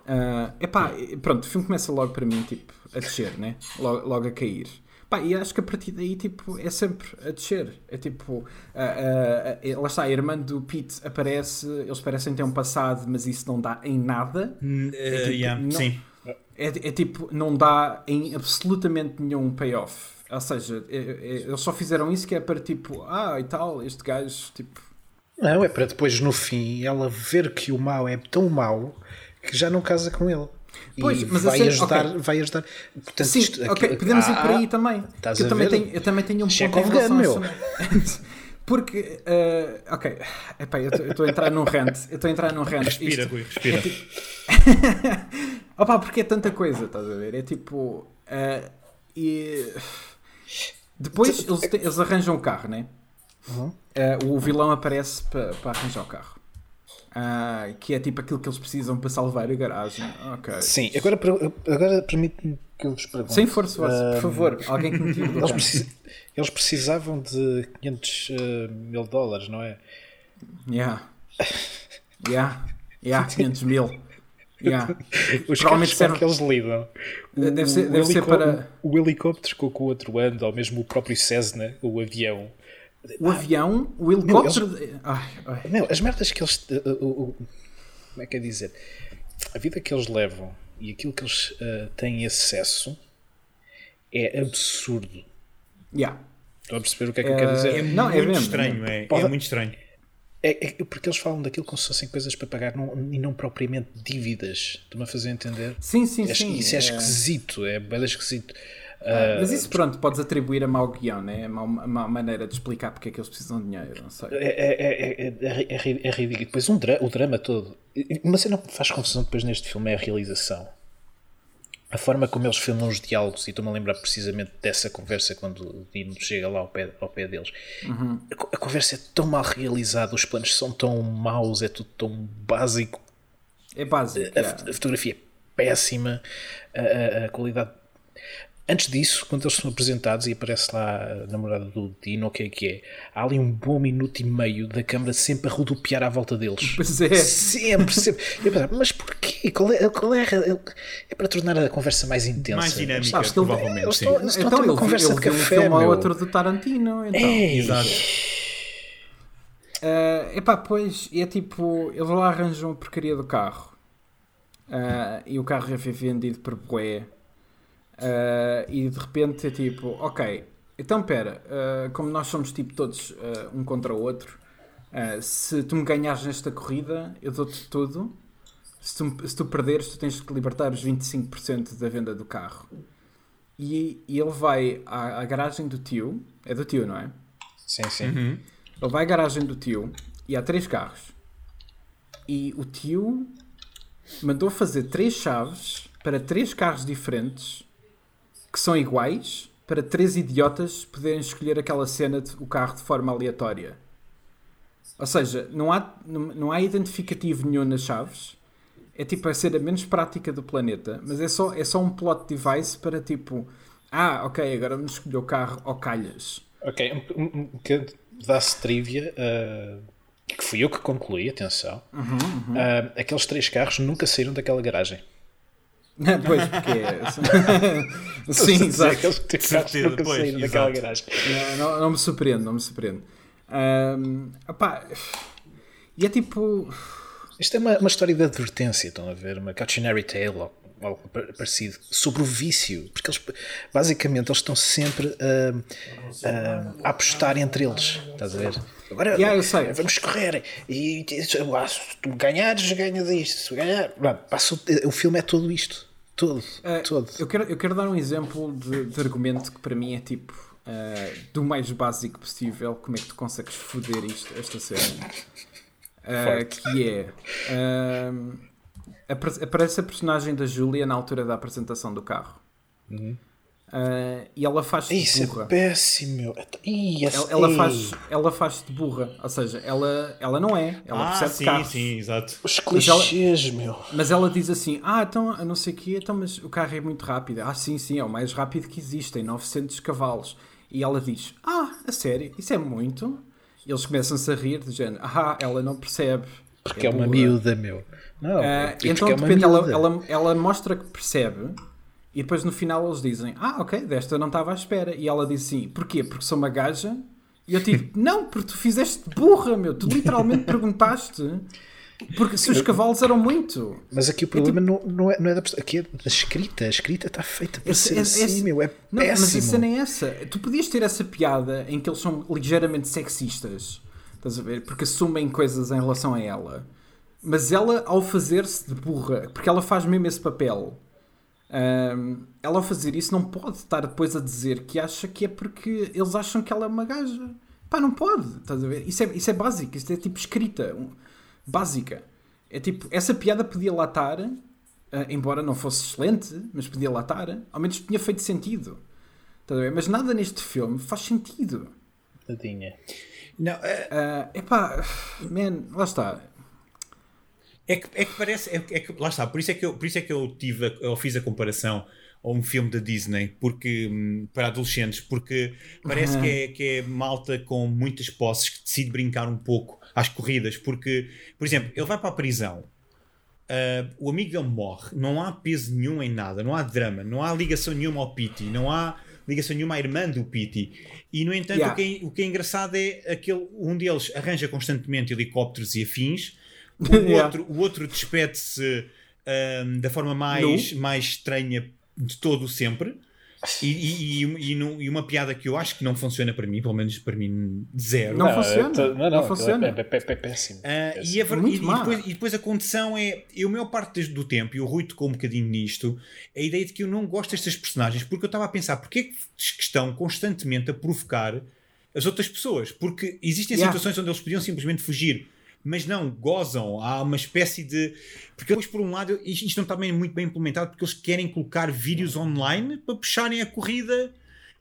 Uh, epá, pronto, o filme começa logo para mim, tipo, a descer, né? Logo, logo a cair. Pá, e acho que a partir daí, tipo, é sempre a descer. É tipo, uh, uh, lá está, a irmã do Pete aparece, eles parecem ter um passado, mas isso não dá em nada. Uh, é, tipo, yeah, não, sim. É, é, tipo, não dá em absolutamente nenhum payoff. Ou seja, é, é, eles só fizeram isso que é para tipo, ah e tal, este gajo, tipo. Não, é para depois no fim ela ver que o mal é tão mau que já não casa com ele. Pois, e mas vai, assim, ajudar, okay. vai ajudar. Portanto, Sim, isto, ok, podemos ir por aí também. Eu também, tenho, eu também tenho um Check ponto em relação meu. (laughs) Porque, uh, ok, Epá, eu estou a entrar num rant. Eu estou a entrar num rant. Respira, Isto, Rui, respira. É tipo, (laughs) Opa, porque é tanta coisa, estás a ver? É tipo. ah, e. Depois eles, te- eles arranjam o carro, né? Uhum. Ah, o vilão aparece para arranjar o carro. Ah, que é tipo aquilo que eles precisam para salvar a garagem. Ok. Sim, agora, agora permite-me que eu vos pergunte. Sem força, vossa, por Ah, favor. Alguém que me tire do Eles, precis- eles precisavam de 500 eh, mil dólares, não é? Yeah. Yeah. Yeah, 500 mil. Yeah. (laughs) Os Provavelmente serve- que eles lidam. O- Deve ser- o deve ser helicó- para- O helicóptero com que o outro anda, ou mesmo o próprio Cessna, o avião. O avião, o helicóptero. Ai, ai. Não, as merdas que eles. eh, o- o- como é que é dizer? A vida que eles levam e aquilo que eles eh, têm acesso é absurdo. Yeah. Estão a perceber o que é que eu quero dizer? É Não, é muito mesmo. estranho, é, Pode- é muito estranho. É, é porque eles falam daquilo como se fossem coisas para pagar não- e não propriamente dívidas. Estão-me a fazer entender? Sim, sim, É- sim. isso é, é- esquisito, é bem esquisito. Ah, Mas isso, pronto, podes atribuir a mau guião, né? A mau, a maneira de explicar porque é que eles precisam de dinheiro, não sei. É, é, é, é, é, é ri- é ridículo. Depois um dra- o drama todo. Mas não me faz confusão depois neste filme é a realização. A forma como eles filmam os diálogos, e estou-me a lembrar precisamente dessa conversa quando o Dino chega lá ao pé, ao pé deles. A, co- a conversa é tão mal realizada, os planos são tão maus, é tudo tão básico. É básico. A, yeah. a fotografia é péssima, a, a- a qualidade. Antes disso, quando eles são apresentados e aparece lá a namorada do Dino, o que é que é? Há ali um bom minuto e meio da câmara sempre a rodopiar à volta deles. (laughs) Pois é. Sempre, sempre. Eu pensava, mas porquê? Qual é, qual é, a- é para tornar a conversa mais intensa. Mais dinâmica, Sabes provavelmente. eles estão- eles estão a ter Então uma ele, conversa ele de viu um café, filme meu. outro do Tarantino, então. Ei, Exato. Uh, epá, pois, é tipo, eles lá arranjam a porcaria do carro uh, e o carro já foi vendido por bué uh, e de repente é tipo, ok, então pera, uh, como nós somos tipo todos uh, um contra o outro, uh, se tu me ganhares nesta corrida, eu dou-te tudo. Se tu, se tu perderes, tu tens que libertar os 25% da venda do carro. E, e ele vai à, à garagem do tio, é do tio, não é? Sim, sim. Uhum. Ele vai à garagem do tio e há três carros. E o tio mandou fazer três chaves para três carros diferentes que são iguais para três idiotas poderem escolher aquela cena de o carro de forma aleatória. Ou seja, não há, não, não há identificativo nenhum nas chaves. É tipo a cena menos prática do planeta, mas é só, é só um plot device para tipo, ah, ok, agora vamos escolher o carro ao calhas. Ok, um, um, um dá-se trivia, uh, que fui eu que concluí, atenção. Uhum, Uh, aqueles três carros nunca saíram daquela garagem. (laughs) pois, porque é. (laughs) Sim, exato. Carros Certeza, nunca pois, saíram daquela exato. garagem. Não, não, não me surpreende, não me surpreende. Ahm, opá, e é tipo. Isto é uma, uma história de advertência, estão a ver? Uma cautionary tale ou algo pa- parecido sobre o vício, porque eles basicamente eles estão sempre a, a- a apostar entre eles, estás a ver? Agora Yeah, vamos correr e ah, se tu ganhares, ganhas isto. Se ganhar, Pá, passa o, filme é todo isto, todo, ah, todo. eu, quero, eu quero dar um exemplo de, de argumento que para mim é tipo. ah, do mais básico possível, como é que tu consegues foder isto, esta cena? Ah, Forte. que é. apare- aparece a personagem da Júlia na altura da apresentação do carro. Ah, e ela faz-se Isso de é burra. péssimo, meu. Ih, esse- Ela, ela faz, ela faz de burra, ou seja, ela, ela não é, ela Ah, percebe sim, carros. sim, exato. Os Mas ela- clichês, meu. Mas ela diz assim: Ah, então, eu não sei o quê, então, mas o carro é muito rápido. Ah, sim, sim, é o mais rápido que existe, tem 900 cavalos. E ela diz: Ah, a sério, isso é muito? E eles começam-se a rir, dizendo: Ah, ela não percebe. Porque é, uma burra." miúda, meu. Não, porque então, é de uma repente, ela, ela, ela mostra que percebe. E depois no final eles dizem: Ah, ok, desta não estava à espera. E ela diz assim: Porquê? Porque sou uma gaja? E eu tipo: (laughs) Não, porque tu fizeste burra, meu. Tu literalmente perguntaste. Porque se os cavalos eram muito. Mas aqui o problema não, não, é, não é da pessoa, aqui é da escrita. A escrita está feita para Esse- ser esse- assim, esse- meu. É Não, mas a péssimo. cena é essa. Tu podias ter essa piada em que eles são ligeiramente sexistas, estás a ver? Porque assumem coisas em relação a ela. Mas ela, ao fazer-se de burra, porque ela faz mesmo esse papel, ahm, ela ao fazer isso não pode estar depois a dizer que acha que é porque eles acham que ela é uma gaja. Pá, não pode, estás a ver? Isso é, isso é básico, isso é tipo escrita, um- básica. É tipo, essa piada podia lá estar ah, embora não fosse excelente, mas podia lá estar, ao menos tinha feito sentido. Estás a ver? Mas nada neste filme faz sentido. Tadinha. Não, é, Ah, epá, man, lá está. É que, é que parece. É, que- é que, lá está, por isso é que eu, por isso é que eu, tive, a- eu fiz a comparação a um filme da Disney porque, hum, para adolescentes, porque parece que, é, que é malta com muitas posses que decide brincar um pouco às corridas. Porque, por exemplo, ele vai para a prisão. ah, o amigo dele morre, não há peso nenhum em nada, não há drama, não há ligação nenhuma ao Pity, não há ligação nenhuma à irmã do Pity. E no entanto, Yeah. o, que é, o que é engraçado é aquele um deles arranja constantemente helicópteros e afins, o (laughs) Yeah. outro, o outro despede-se ahm, da forma mais, mais estranha de todo sempre. E, e, e, e e uma piada que eu acho que não funciona para mim, pelo menos para mim, zero. Não funciona, é to- não aquilo funciona. É, é, é, é péssimo. Ah, Péssimo. e, a e- e depois, e depois a condição é, eu a maior parte do tempo, e o Rui tocou um bocadinho nisto, a ideia de que eu não gosto destas personagens, porque eu estava a pensar, porque é que estão constantemente a provocar as outras pessoas? Porque existem Yeah. situações onde eles podiam simplesmente fugir, mas não, gozam, há uma espécie de... Porque depois, por um lado, isto não está bem, muito bem implementado, porque eles querem colocar vídeos online para puxarem a corrida,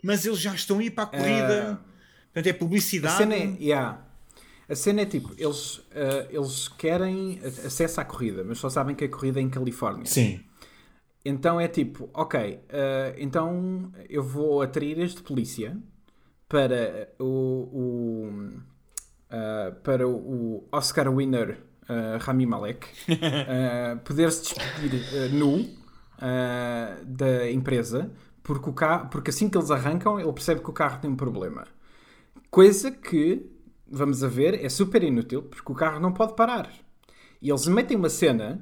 mas eles já estão a ir para a corrida... Portanto, é A publicidade... cena é, yeah. a cena é tipo, eles, ah, eles querem a- acesso à corrida, mas só sabem que a corrida é em Califórnia. Sim. Então é tipo, ok, ah, então eu vou atrair este polícia para o, o, ah, para o Oscar winner ah, Rami Malek ah, (laughs) poder-se despedir nu da empresa porque, o carro, porque assim que eles arrancam ele percebe que o carro tem um problema. Coisa que, vamos a ver, é super inútil porque o carro não pode parar. E eles metem uma cena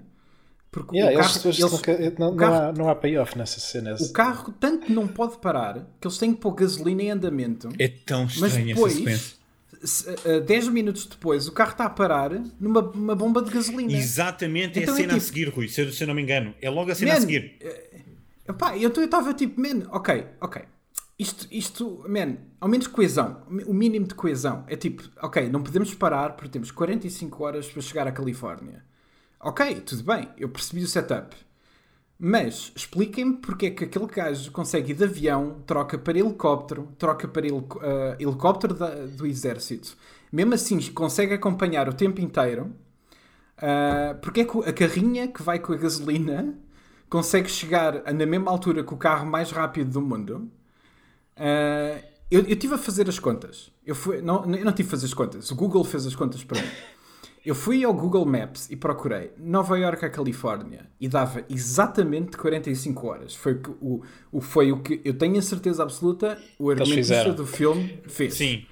porque Yeah, o carro, eles eles- não, o não carro- há, não há payoff nessa cena. o carro tanto não pode parar que eles têm que pôr gasolina em andamento. É tão Mas estranha essa depois, uh, 10 minutos depois, o carro está a parar numa uma bomba de gasolina. Exatamente, Então é é a cena a tipo- seguir, Rui, se eu, se eu não me engano. É logo a cena a Man, seguir. Epá, eu estava tipo, man, ok, ok. Isto, isto, man, ao menos coesão, o mínimo de coesão. É tipo, ok, não podemos parar porque temos 45 horas para chegar à Califórnia. Ok, tudo bem, eu percebi o setup. Mas expliquem-me porque é que aquele gajo consegue ir de avião, troca para helicóptero, troca para ah, helicóptero da- do exército. Mesmo assim, consegue acompanhar o tempo inteiro. Ah, porque é que a carrinha que vai com a gasolina consegue chegar na mesma altura que o carro mais rápido do mundo? Ah, eu, eu tive a fazer as contas. Eu, fui, não, eu não tive a fazer as contas. O Google fez as contas para mim. Eu fui ao Google Maps e procurei Nova York à Califórnia e dava exatamente 45 horas. Foi o que, o, foi o que eu tenho a certeza absoluta o argumentista do filme fez. Sim.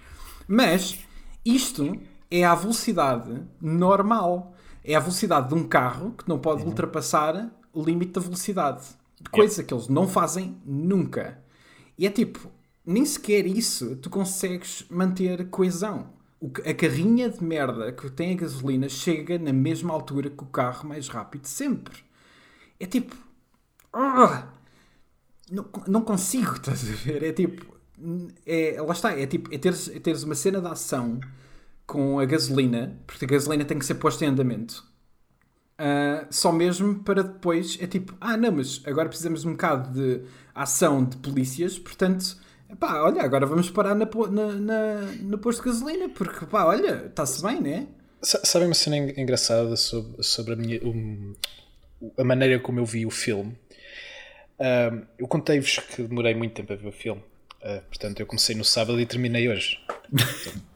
Mas isto é a velocidade normal. É a velocidade de um carro que não pode ultrapassar o limite da velocidade. Coisa que eles não fazem nunca. E é tipo, nem sequer isso tu consegues manter coesão. A carrinha de merda que tem a gasolina chega na mesma altura que o carro mais rápido sempre. É tipo. ah, não, não consigo, (laughs) estás a ver? É tipo. É, lá está, é tipo. É teres, é teres uma cena de ação com a gasolina, porque a gasolina tem que ser posta em andamento. ah, só mesmo para depois. É tipo, ah, não, mas agora precisamos de um bocado de ação de polícias, portanto. Pá, olha, agora vamos parar na, na, na- no posto de gasolina, porque pá, olha, está-se bem, né? Sa- Sabem uma cena en- engraçada sobre, sobre a, minha, um, a maneira como eu vi o filme? Ahm, eu contei-vos que demorei muito tempo a ver o filme. Ah, portanto, eu comecei no sábado e terminei hoje. (laughs)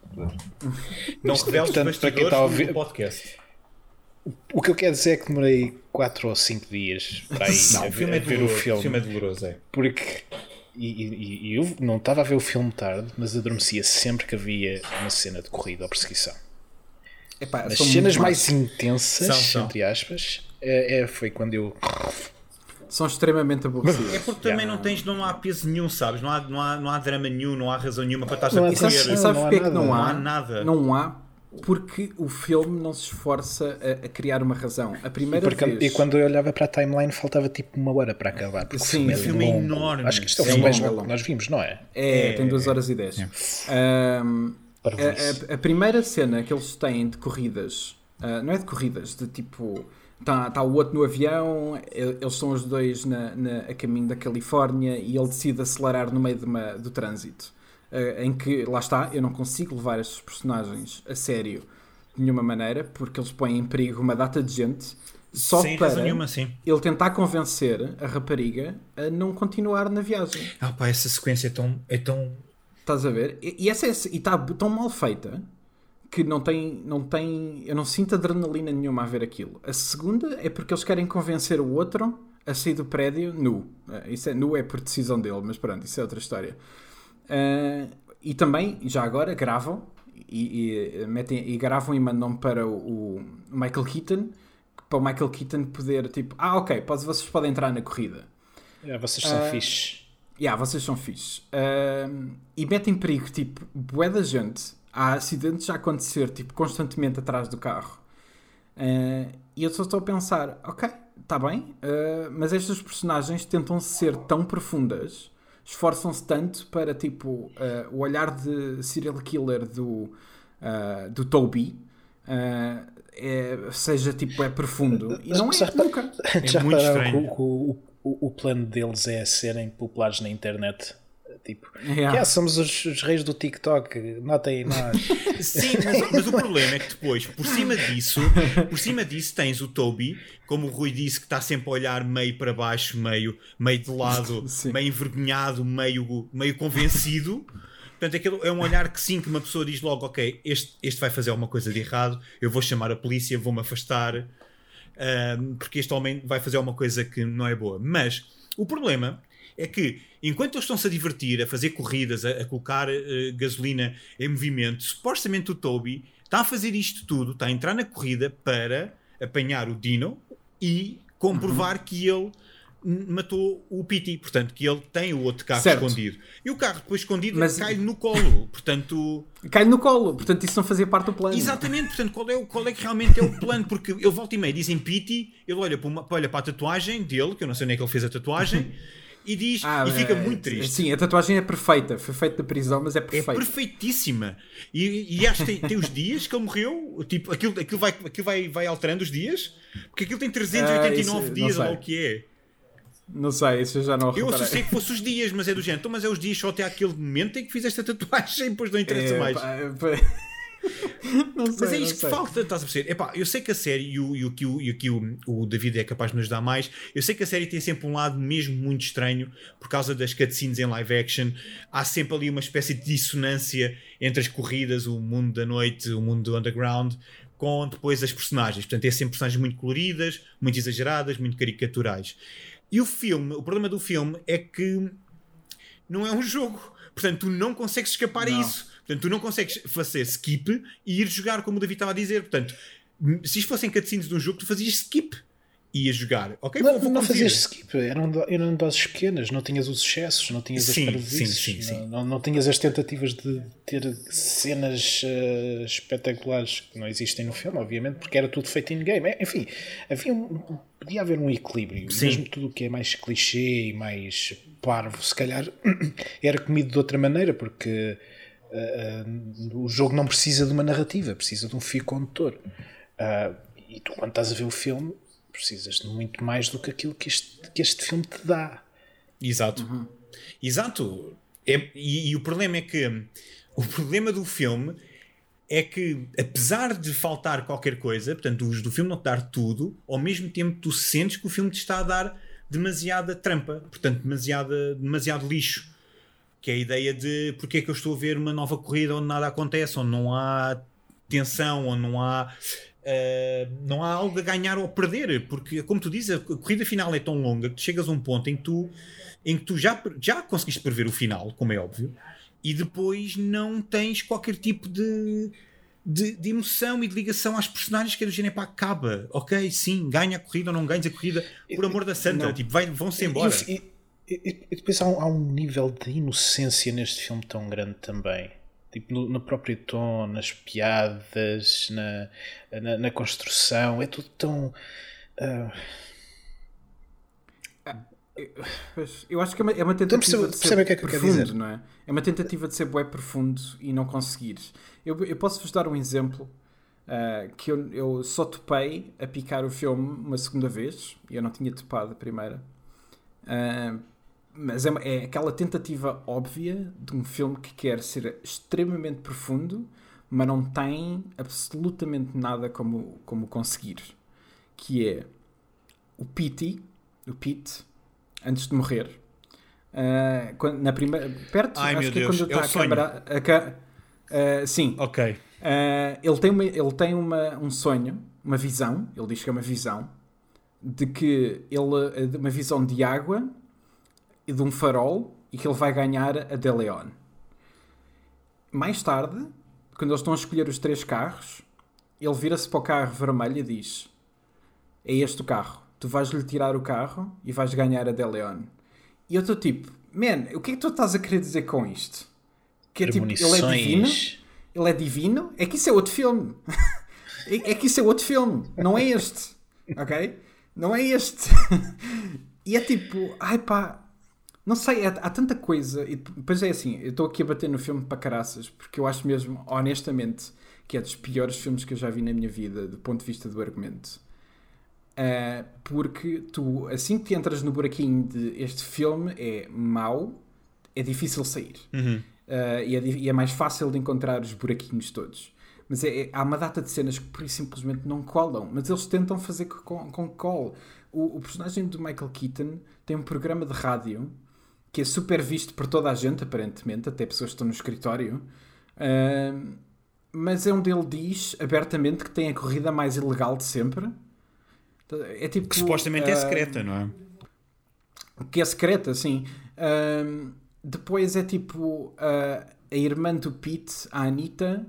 Não reveles os portanto, para quem está a ouvir- podcast. O que eu quero dizer é que demorei 4 ou 5 dias para (laughs) ir Não, a, o ver, filme é a ver o filme. O filme é doloroso, é. Porque e, e- e eu não estava a ver o filme tarde, mas adormecia sempre que havia uma cena de corrida ou perseguição. Epá, As cenas mais intensas, São, são. entre aspas, é, é- foi quando eu. São extremamente aborrecidas. É porque também não tens, não há peso nenhum, sabes? Não há, não há, não há drama nenhum, não há razão nenhuma para estar a sabes, correr. sabes há porque é que não há? Não há nada. Não há porque o filme não se esforça a, a criar uma razão. A primeira Porque, vez. e quando eu olhava para a timeline faltava tipo uma hora para acabar. Porque Sim, o filme é, é longo. enorme. Acho que isto é o É filme mais longo, é longo que nós vimos, não é? É, É, tem 2 horas e 10. Ahm, Parvoíce. a, a- a primeira cena que eles têm de corridas, ah, não é de corridas, de tipo Está tá o outro no avião, eles são os dois na, na- a caminho da Califórnia e ele decide acelerar no meio de uma- do trânsito. Eh, em que, lá está, eu não consigo levar estes personagens a sério de nenhuma maneira, porque eles põem em perigo uma data de gente só Sem para nenhuma, ele tentar convencer a rapariga a não continuar na viagem. Ah, pá, essa sequência é tão. É tão... Estás a ver? E, e essa é, e está tão mal feita que não tem, não tem. Eu não sinto adrenalina nenhuma a ver aquilo. A segunda é porque eles querem convencer o outro a sair do prédio nu. Eh, Isso é, nu é por decisão dele, mas pronto, isso é outra história. Eh, e também, já agora, gravam e, e, metem, e gravam e mandam para o, o Michael Keaton para o Michael Keaton poder tipo, ah ok, pode, vocês podem entrar na corrida. É, vocês são Ah, fixe. Yeah, vocês são fixe. Ahm, e metem em perigo, tipo, bué da gente. Há acidentes a acontecer, tipo, constantemente atrás do carro. Ah, e eu só estou a pensar, ok, está bem, ah, mas estas personagens tentam ser tão profundas, esforçam-se tanto para, tipo, ah, o olhar de serial killer do, ah, do Toby ah, é- seja, tipo, é profundo. E não é nunca. Já muito estranho. o, o, o plano deles é serem populares na internet? Tipo, Yeah. "Yeah, somos os, os reis do TikTok, notem nós. (laughs) Sim, mas, mas o problema é que depois, por cima disso, por cima disso tens o Toby, como o Rui disse, que está sempre a olhar meio para baixo, meio, meio de lado, (laughs) Sim. meio envergonhado, meio, meio convencido. Portanto, aquele é um olhar que sim, que uma pessoa diz logo, ok, este, este vai fazer alguma coisa de errado, eu vou chamar a polícia, vou-me afastar, ahm, porque este homem vai fazer alguma coisa que não é boa. Mas o problema é que enquanto eles estão-se a divertir, a fazer corridas, a, a colocar eh, gasolina em movimento, supostamente o Toby está a fazer isto tudo, está a entrar na corrida para apanhar o Dino e comprovar que ele matou o Pity, portanto que ele tem o outro carro Certo. escondido. E o carro depois escondido Mas- cai no colo, portanto... Cai no colo, portanto isso não fazia parte do plano. Exatamente, portanto, qual é, o- qual é que realmente é o plano? Porque ele volta e meia, dizem Pity, ele olha para, uma- olha para a tatuagem dele, que eu não sei onde é que ele fez a tatuagem, e diz, Ah, e fica é, muito triste. Sim, a tatuagem é perfeita. Foi feita na prisão, mas é É perfeita. perfeitíssima. E, e acho que tem, tem os dias que ele morreu, tipo, aquilo, aquilo, vai, aquilo vai, vai alterando os dias, porque aquilo tem 389 Ah, isso, dias, ou o que é. Não sei, isso eu já não Eu reparei. associei que fosse os dias, mas é do género. Então, mas é os dias só até aquele momento em que fizeste a tatuagem, depois não interessa É, mais. pá, é, pá. (laughs) sei, Mas é isto que falta, estás a perceber? Epá, eu sei que a série e o, e o que, o, e o, que o, o David é capaz de nos dar mais, eu sei que a série tem sempre um lado mesmo muito estranho por causa das cutscenes em live action. Há sempre ali uma espécie de dissonância entre as corridas, o mundo da noite, o mundo do underground, com depois as personagens. Portanto, é sempre personagens muito coloridas, muito exageradas, muito caricaturais. E o filme, o problema do filme é que não é um jogo. Portanto, tu não consegues escapar a Não. isso. Portanto, tu não consegues fazer skip e ir jogar, como o David estava a dizer. Portanto, se isto fossem cutscenes de um jogo, tu fazias skip e ias jogar. Ok, Não, não fazias skip, eram, eram doses pequenas, não tinhas os excessos, não tinhas as Sim, sim, sim. Não, não, não tinhas as tentativas de ter cenas eh, espetaculares que não existem no filme, obviamente, porque era tudo feito in-game. É, Enfim, havia um- podia haver um equilíbrio, Sim. mesmo tudo o que é mais clichê e mais parvo, se calhar (clears throat) era comido de outra maneira, porque eh, eh, o jogo não precisa de uma narrativa, precisa de um fio condutor. Ah, e tu, quando estás a ver o filme, precisas de muito mais do que aquilo que este, que este filme te dá. Exato. Exato. É- e, e o problema é que o problema do filme é que, apesar de faltar qualquer coisa, portanto, os do filme não te dar tudo, ao mesmo tempo tu sentes que o filme te está a dar demasiada trampa, portanto, demasiada, demasiado lixo. Que é a ideia de porque é que eu estou a ver uma nova corrida onde nada acontece, onde não há tensão, onde não há. eh, não há algo a ganhar ou a perder, porque, como tu dizes, a corrida final é tão longa que chegas a um ponto em que tu, em que tu já, já conseguiste prever o final, como é óbvio, e depois não tens qualquer tipo de, de, de emoção e de ligação às personagens que é do género, pá, acaba, ok, sim, ganha a corrida ou não ganhas a corrida, por amor da santa, Não. tipo, vai- vão-se embora. E, e- e- e depois há um, há um nível de inocência neste filme tão grande também. Tipo, no, no próprio tom, nas piadas, na, na, na construção, é tudo tão. Pois, Eu acho que é uma, é uma tentativa percebe- de ser que é que profundo, não é? É uma tentativa de ser bué profundo e não conseguires. Eu, eu posso-vos dar um exemplo uh, que eu, eu só topei a picar o filme uma segunda vez, e eu não tinha topado a primeira. Uh, mas é, é, aquela tentativa óbvia de um filme que quer ser extremamente profundo, mas não tem absolutamente nada como, como conseguir. Que é o Pete, o Pete, antes de morrer, uh, quando, na primeira, perto, Ai, acho que Deus. é quando É o está a câmara. Uh, sim, Ok. Uh, ele tem, uma, ele tem uma, um sonho, uma visão, ele diz que é uma visão, de que ele, uma visão de água e de um farol e que ele vai ganhar a De Leon. Mais tarde, quando eles estão a escolher os três carros, ele vira-se para o carro vermelho e diz: É este o carro, tu vais-lhe tirar o carro e vais ganhar a De Leon. E eu estou tipo, man, o que é que tu estás a querer dizer com isto? Que é tipo, ele é divino? ele é divino, é que isso é outro filme. (laughs) é, é que isso é outro filme, não é este. Ok? Não é este. (laughs) e é tipo, ai pá, não sei, há, há tanta coisa. E depois é assim, eu estou aqui a bater no filme para caraças, porque eu acho mesmo, honestamente, que é dos piores filmes que eu já vi na minha vida, do ponto de vista do argumento. Uh, porque tu, assim que entras no buraquinho de este filme é mau, é difícil sair. Uhum. Uh, e, é, e, é, mais fácil de encontrar os buraquinhos todos. Mas é, é, há uma data de cenas que por isso simplesmente não colam, mas eles tentam fazer com, com call. O, o, personagem do Michael Keaton tem um programa de rádio que é super visto por toda a gente, aparentemente, até pessoas que estão no escritório. Uh, mas é onde ele diz abertamente que tem a corrida mais ilegal de sempre. É tipo, que supostamente uh, é secreta, não é? Que é secreta, sim. Uh, depois é tipo uh, a irmã do Pete, a Anita,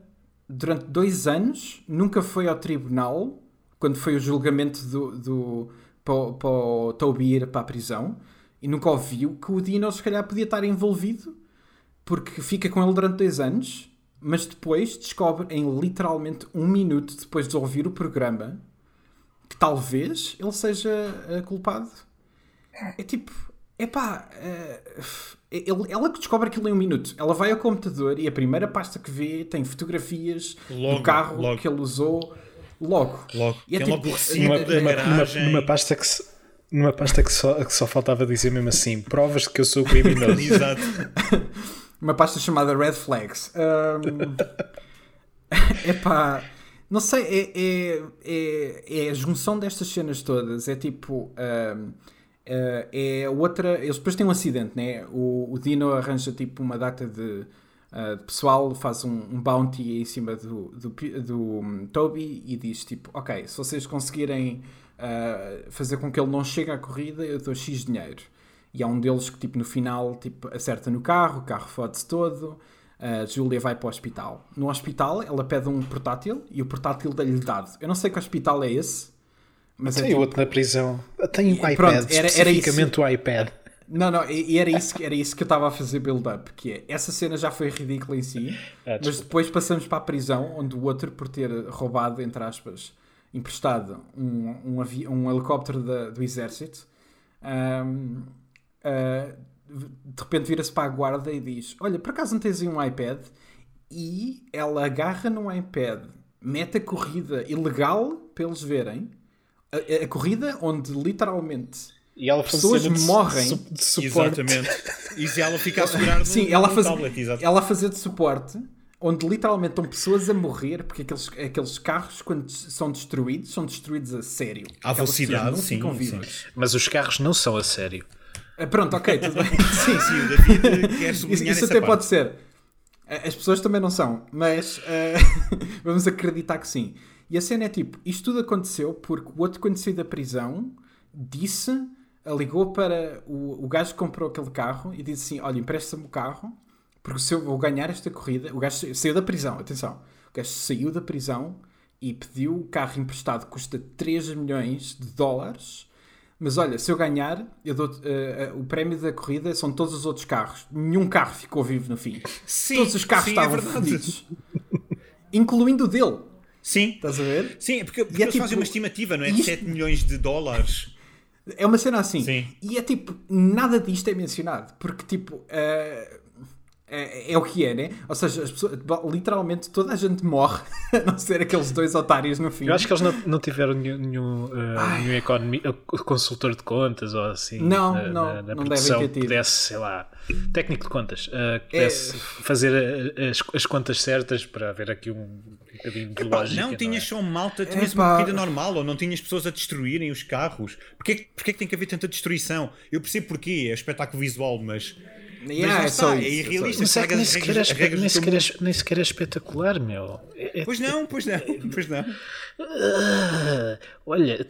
durante dois anos nunca foi ao tribunal quando foi o julgamento do, do, para, para o Toby ir para a prisão e nunca ouviu que o Dino se calhar podia estar envolvido porque fica com ele durante dois anos mas depois descobre em literalmente um minuto depois de ouvir o programa que talvez ele seja uh, culpado. É tipo, epá, uh, ele, ela que descobre aquilo em um minuto. Ela vai ao computador e a primeira pasta que vê tem fotografias logo, do carro logo. que ele usou logo. Logo. E é tem tipo, logo Numa, numa, numa, numa pasta que se- numa pasta que só, que só faltava dizer mesmo assim: provas de que eu sou criminoso. (laughs) Exato. uma pasta chamada Red Flags. Um, (laughs) epá, não sei, é, é, é, é a junção destas cenas todas. É tipo. um, uh, é outra. Eles depois têm um acidente, né? O, o Dino arranja tipo uma data de. uh, de pessoal faz um, um bounty em cima do, do, do um, Toby e diz tipo: Ok, se vocês conseguirem uh, fazer com que ele não chegue à corrida, eu dou X dinheiro. E há um deles que, tipo, no final, tipo, acerta no carro, o carro fode-se todo, a Julia vai para o hospital. No hospital, ela pede um portátil e o portátil dá-lhe dado. Eu não sei que hospital é esse, mas é Tem tipo... outro na prisão. Tem E iPad, pronto, era- era especificamente o iPad. Não, não, e era isso, que- era isso que eu estava a fazer build-up, que é, essa cena já foi ridícula em si, Ah, mas depois passamos para a prisão, onde o outro, por ter roubado, entre aspas, emprestado um, um, um helicóptero da- do exército, ahm, ah, de repente vira-se para a guarda e diz, olha, por acaso não tens aí um iPad? E ela agarra no iPad, mete a corrida ilegal para eles verem, a, a corrida onde literalmente E ela Pessoas de, morrem. su- de suporte. Exatamente. (laughs) E se ela fica a segurar no, Sim, ela, no faz, tablet, exato. ela a fazer de suporte, onde literalmente estão pessoas a morrer, porque aqueles, aqueles carros, quando são destruídos, são destruídos a sério. À velocidade, sim, sim. Mas os carros não são a sério. Ah, Pronto, ok, tudo bem. (laughs) Sim, Sim, o David Isso, isso até parte. pode ser. As pessoas também não são, mas ah, (laughs) vamos acreditar que sim. E a cena é tipo: isto tudo aconteceu porque o outro, saiu da prisão, disse, ah, ligou para o, o gajo que comprou aquele carro e disse assim: Olha, empresta-me o carro, porque se eu vou ganhar esta corrida. O gajo sa- saiu da prisão, atenção. O gajo saiu da prisão e pediu o carro emprestado, que custa 3 milhões de dólares. Mas olha, se eu ganhar, eu dou, eh, eh, o prémio da corrida são todos os outros carros. Nenhum carro ficou vivo no fim. Sim, todos os carros sim, é estavam verdade. fodidos. Incluindo o dele. Sim, Estás a ver? sim, é porque, porque é eles fazem tipo- uma estimativa, não é? De isto- 7 milhões de dólares. É uma cena assim. Sim. E é tipo, nada disto é mencionado. Porque, tipo, eh, é, é, o que é, né? Ou seja, pessoas, literalmente toda a gente morre, (laughs) a não ser aqueles dois otários no fim. Eu acho que eles não, não tiveram nenhum, nenhum, uh, nenhum economia, consultor de contas ou assim. Não, na, não, na, na não devem ter tido. pudesse, sei lá, técnico de contas, uh, que pudesse é... fazer as, as, contas certas para haver aqui um, um bocadinho de lógica. Não, tinhas não é? só malta, tinhas Epá. uma corrida normal, ou não tinhas pessoas a destruírem os carros. Porquê, porquê que tem que haver tanta destruição? Eu percebo porquê, é espetáculo visual, mas Yeah, mas não é, está, é irrealista. Mas é que nem sequer, regras, é, nem, sequer é, nem sequer é espetacular, meu. É, pois não, pois não, pois não. Uh, olha,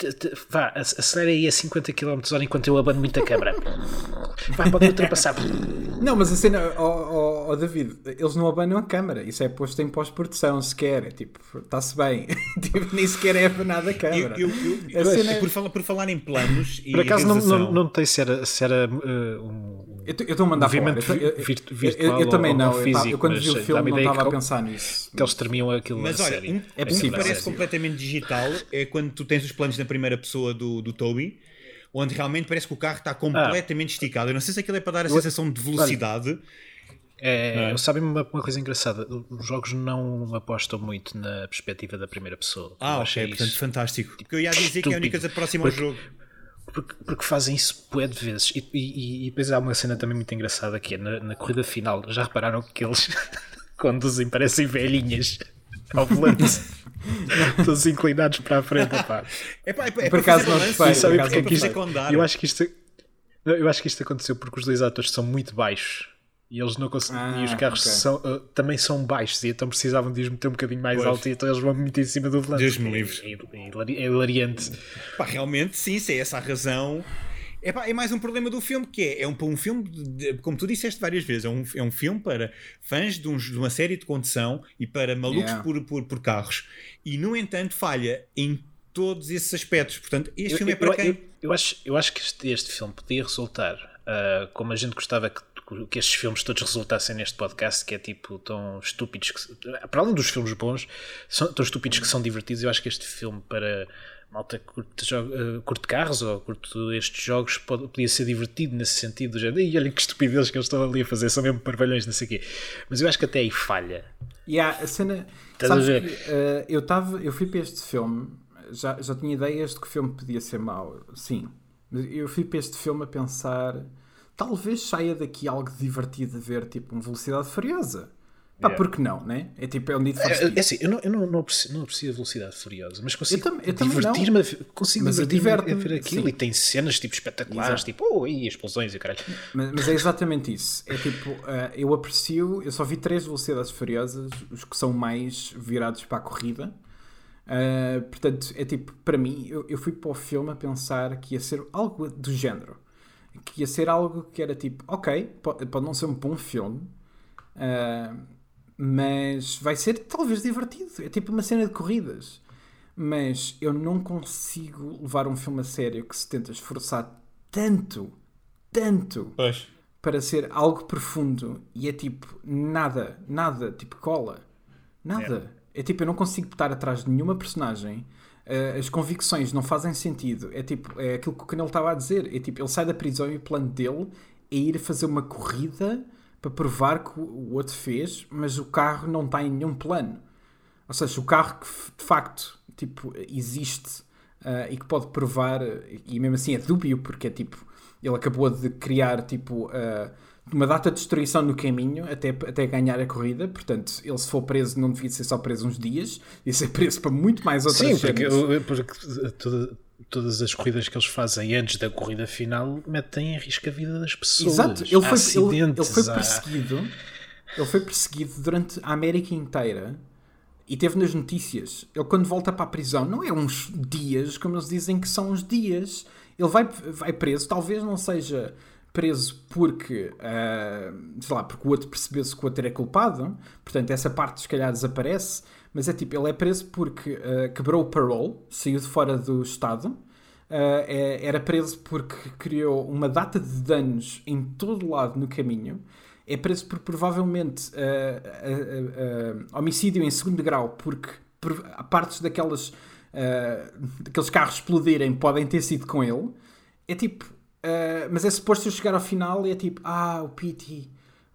vá, acelera aí a 50 km h enquanto eu abano muita câmara. Vai, pode ultrapassar. Não, mas a cena, oh, oh, oh, David, eles não abanam a câmara. Isso é posto em pós-produção sequer. É tipo, está-se bem. (laughs) tipo, nem sequer é abanada a câmara. Eu, eu, eu, cena... por, falar, por falar em planos Por acaso não, não, não sei se era, se era uh, um. Eu estou a mandar movimento virtual. Eu, eu, também não. Físico, eu, quando vi o filme não estava a pensar nisso. Que eles tremiam aquilo Mas olha, série. Um, é possível. Um que parece completamente digital é quando tu tens os planos na primeira pessoa do, do Toby onde realmente parece que o carro está completamente ah. esticado. Eu não sei se aquilo é para dar a sensação de velocidade. É, é. Sabem uma, uma, coisa engraçada? Os jogos não apostam muito na perspectiva da primeira pessoa. Ah, ok, portanto, fantástico. Porque eu ia dizer Estúpido. que é a única coisa próxima ao jogo. Porque, porque, fazem isso bué de vezes. E, e, e, depois há uma cena também muito engraçada que é na, na corrida final. Já repararam que eles (laughs) conduzem, parecem velhinhas ao volante. (laughs) Todos inclinados para a frente, pá. É, pá, é, é, por acaso não sei. Sabe porque é que isto, eu acho que isto eu acho que isto aconteceu porque os dois atores são muito baixos e eles não conseguem. Ah, e os carros okay. são, uh, também são baixos e então precisavam de os meter um bocadinho mais pois. alto e então eles vão muito em cima do volante. Deus me livre. É, é, é hilariante. Pá, realmente, sim, se é essa a razão. É, pá, é mais um problema do filme que é, é um, um filme, de, como tu disseste várias vezes, é um, é um filme para fãs de, de uma série de condução e para malucos yeah. por, por, por, carros. E, no entanto, falha em todos esses aspectos. Portanto, este eu, filme é para eu, quem... Eu, eu, acho, eu acho que este, este filme podia resultar, uh, como a gente gostava que que estes filmes todos resultassem neste podcast, que é tipo tão estúpidos que, para além dos filmes bons, são tão estúpidos que são divertidos. Eu acho que este filme para malta curte, uh, curte carros ou curte estes jogos pode, podia ser divertido nesse sentido, já, e olha que estupidez que eles estão ali a fazer, são mesmo parvalhões, não sei o quê. Mas eu acho que até aí falha. E yeah, a cena. Sabes que, uh, eu, tava, eu fui para este filme, já, já tinha ideias de que o filme podia ser mau, sim. Eu fui para este filme a pensar, talvez saia daqui algo divertido a ver, tipo, uma velocidade furiosa. Pá, yeah. porque não, né? É tipo, é um Need for é, Speed. É, é assim, eu não, eu não, não, aprecio, não aprecio a velocidade furiosa, mas consigo divertir-me consigo mas divertir a ver aquilo sim. e tem cenas tipo espetaculares, Exato. tipo, oh, e explosões e caralho. Mas, mas, é exatamente isso. É tipo, uh, eu aprecio, eu só vi três velocidades furiosas, os que são mais virados para a corrida. Uh, portanto, é tipo, para mim, eu, eu fui para o filme a pensar que ia ser algo do género. Que ia ser algo que era tipo, ok, pode, pode não ser um bom filme. Uh, mas vai ser talvez divertido. É tipo uma cena de corridas. Mas eu não consigo levar um filme a sério que se tenta esforçar tanto, tanto pois. para ser algo profundo e é tipo nada, nada, tipo cola. Nada. É, é tipo, eu não consigo estar atrás de nenhuma personagem. Uh, as convicções não fazem sentido. É tipo, é aquilo que o Canelo estava a dizer. É tipo, ele sai da prisão e o plano dele é ir fazer uma corrida para provar que o outro fez, mas o carro não está em nenhum plano. Ou seja, o carro que de facto tipo, existe uh, e que pode provar, e mesmo assim é dúbio, porque é tipo, ele acabou de criar tipo, uh, uma data de destruição no caminho até, até ganhar a corrida. Portanto, ele se for preso, não devia ser só preso uns dias, devia ser preso para muito mais outras Sim, porque, porque toda, todas as corridas que eles fazem antes da corrida final metem em risco a vida das pessoas. Exato, ele foi, ele, ele foi perseguido. Ele foi perseguido durante a América inteira e teve nas notícias. Ele, quando volta para a prisão, não é uns dias, como eles dizem que são uns dias. Ele vai, vai preso, talvez não seja preso porque, uh, sei lá, porque o outro percebeu-se que o outro era culpado, portanto, essa parte se calhar desaparece mas é tipo, ele é preso porque uh, quebrou o parole, saiu de fora do Estado, uh, é, era preso porque criou uma data de danos em todo lado no caminho, é preso por provavelmente homicídio em segundo grau, porque por, partes daquelas, daqueles carros explodirem podem ter sido com ele. É tipo, mas é suposto chegar ao final e é tipo, ah, o Pity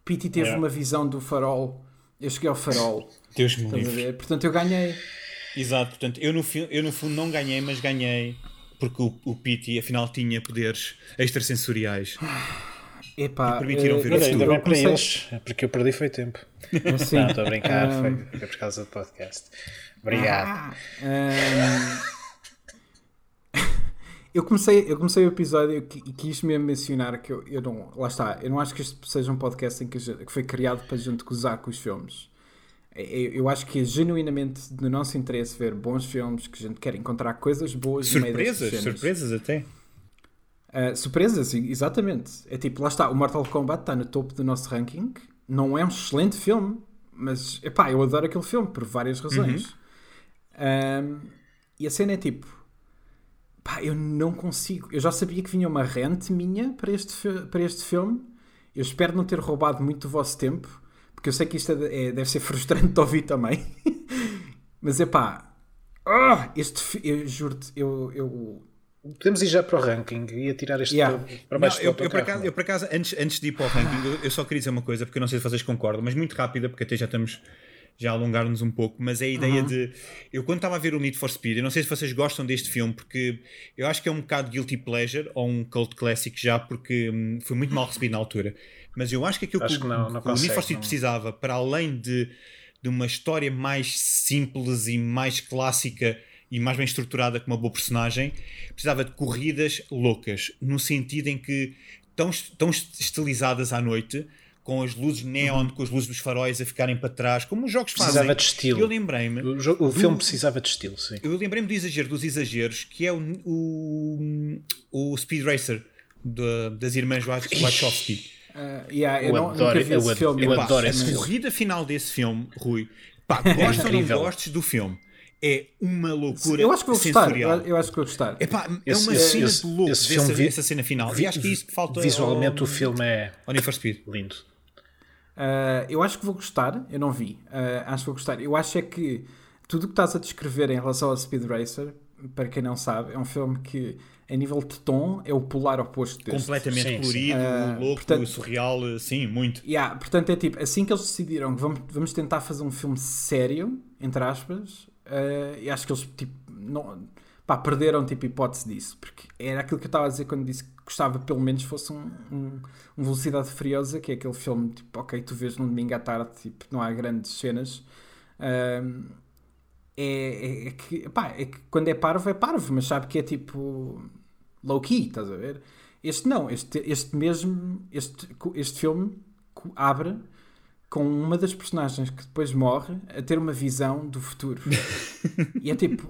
Pity teve Yeah. uma visão do farol. Eu cheguei ao farol. (laughs) Deus me livre. ver? Portanto, eu ganhei. Exato, portanto, eu no, eu no fundo não ganhei, mas ganhei porque o, o Pity afinal tinha poderes extrasensoriais. (sighs) Epá, permitiram eh, ver Mas ainda bem eu para eles, é porque eu perdi foi tempo. (laughs) Assim, Não, estou a brincar, um, foi, foi por causa do podcast. Obrigado. Um, eu, comecei, eu comecei o episódio e qui- quis mesmo mencionar que eu, eu não. Lá está, eu não acho que este seja um podcast em que, gente- que foi criado para a gente gozar com os filmes. É- Eu acho que é genuinamente do nosso interesse ver bons filmes, que a gente quer encontrar coisas boas no meio Surpresas, surpresas até. Uh, surpresas, exatamente. É tipo, lá está, o Mortal Kombat está no topo do nosso ranking. Não é um excelente filme, mas epá, eu adoro aquele filme por várias razões. Um, e a cena é tipo, pá, eu não consigo. Eu já sabia que vinha uma rente minha para este, para este filme. Eu espero não ter roubado muito do vosso tempo, porque eu sei que isto é- é- deve ser (laughs) frustrante de ouvir também. (laughs) mas epá, ah, este, eu juro-te, eu, eu Podemos ir já para o ranking e atirar este Yeah. para, para Não, baixo eu, autocarro. acaso, eu, por acaso, antes, antes de ir para o ranking, eu, eu só queria dizer uma coisa, porque eu não sei se vocês concordam, mas muito rápida, porque até já estamos já alongar-nos um pouco, mas é a ideia de. Eu quando estava a ver o Need for Speed, eu não sei se vocês gostam deste filme, porque eu acho que é um bocado guilty pleasure ou um cult classic já, porque hum, foi muito mal recebido na altura. Mas eu acho que aquilo Acho que, que o- não- não que o Need consegue, for Speed não. precisava, para além de, de uma história mais simples e mais clássica e mais bem estruturada com uma boa personagem, precisava de corridas loucas, no sentido em que tão, tão estilizadas à noite, com as luzes neon, com as luzes dos faróis a ficarem para trás, como os jogos fazem. Precisava de estilo. Eu lembrei-me, O, jo- o filme precisava de estilo, sim. eu lembrei-me do exagero dos exageros, que é o, o, o Speed Racer da- das irmãs Wach- Wachowski. Uh, yeah, eu, Eu não, adoro- nunca vi eu esse ad- filme. eu adoro a esse filme. corrida final desse filme, Rui, pá, gostes ou não gostes do filme, é uma loucura Eu acho que vou gostar. sensorial. Eu, eu acho que vou gostar. Epá, é Esse- uma esse- cena esse- de louco esse dessa, vi- essa cena final. Vi- e acho que é isso que falta Visualmente ao, o filme é ao Need for Speed. lindo. Uh, eu acho que vou gostar. Eu não vi. Uh, acho que vou gostar. Eu acho é que tudo o que estás a descrever em relação ao Speed Racer, para quem não sabe, é um filme que, a nível de tom, é o polar oposto deste. Completamente Sim, colorido, Ah, louco, portanto- surreal, sim, muito. Yeah, portanto, é tipo, assim que eles decidiram que vamos, vamos tentar fazer um filme sério, entre aspas, uh, e acho que eles tipo, não, pá, perderam tipo, hipótese disso, porque era aquilo que eu estava a dizer quando disse que gostava pelo menos fosse um, um, um Velocidade Furiosa, que é aquele filme tipo, ok, tu vês num domingo à tarde, tipo, não há grandes cenas. Um, é, é, é que, pá, é que quando é parvo é parvo, mas sabe que é tipo low key, estás a ver? Este não, este, este mesmo, este, este filme abre com uma das personagens que depois morre a ter uma visão do futuro. (laughs) e é tipo.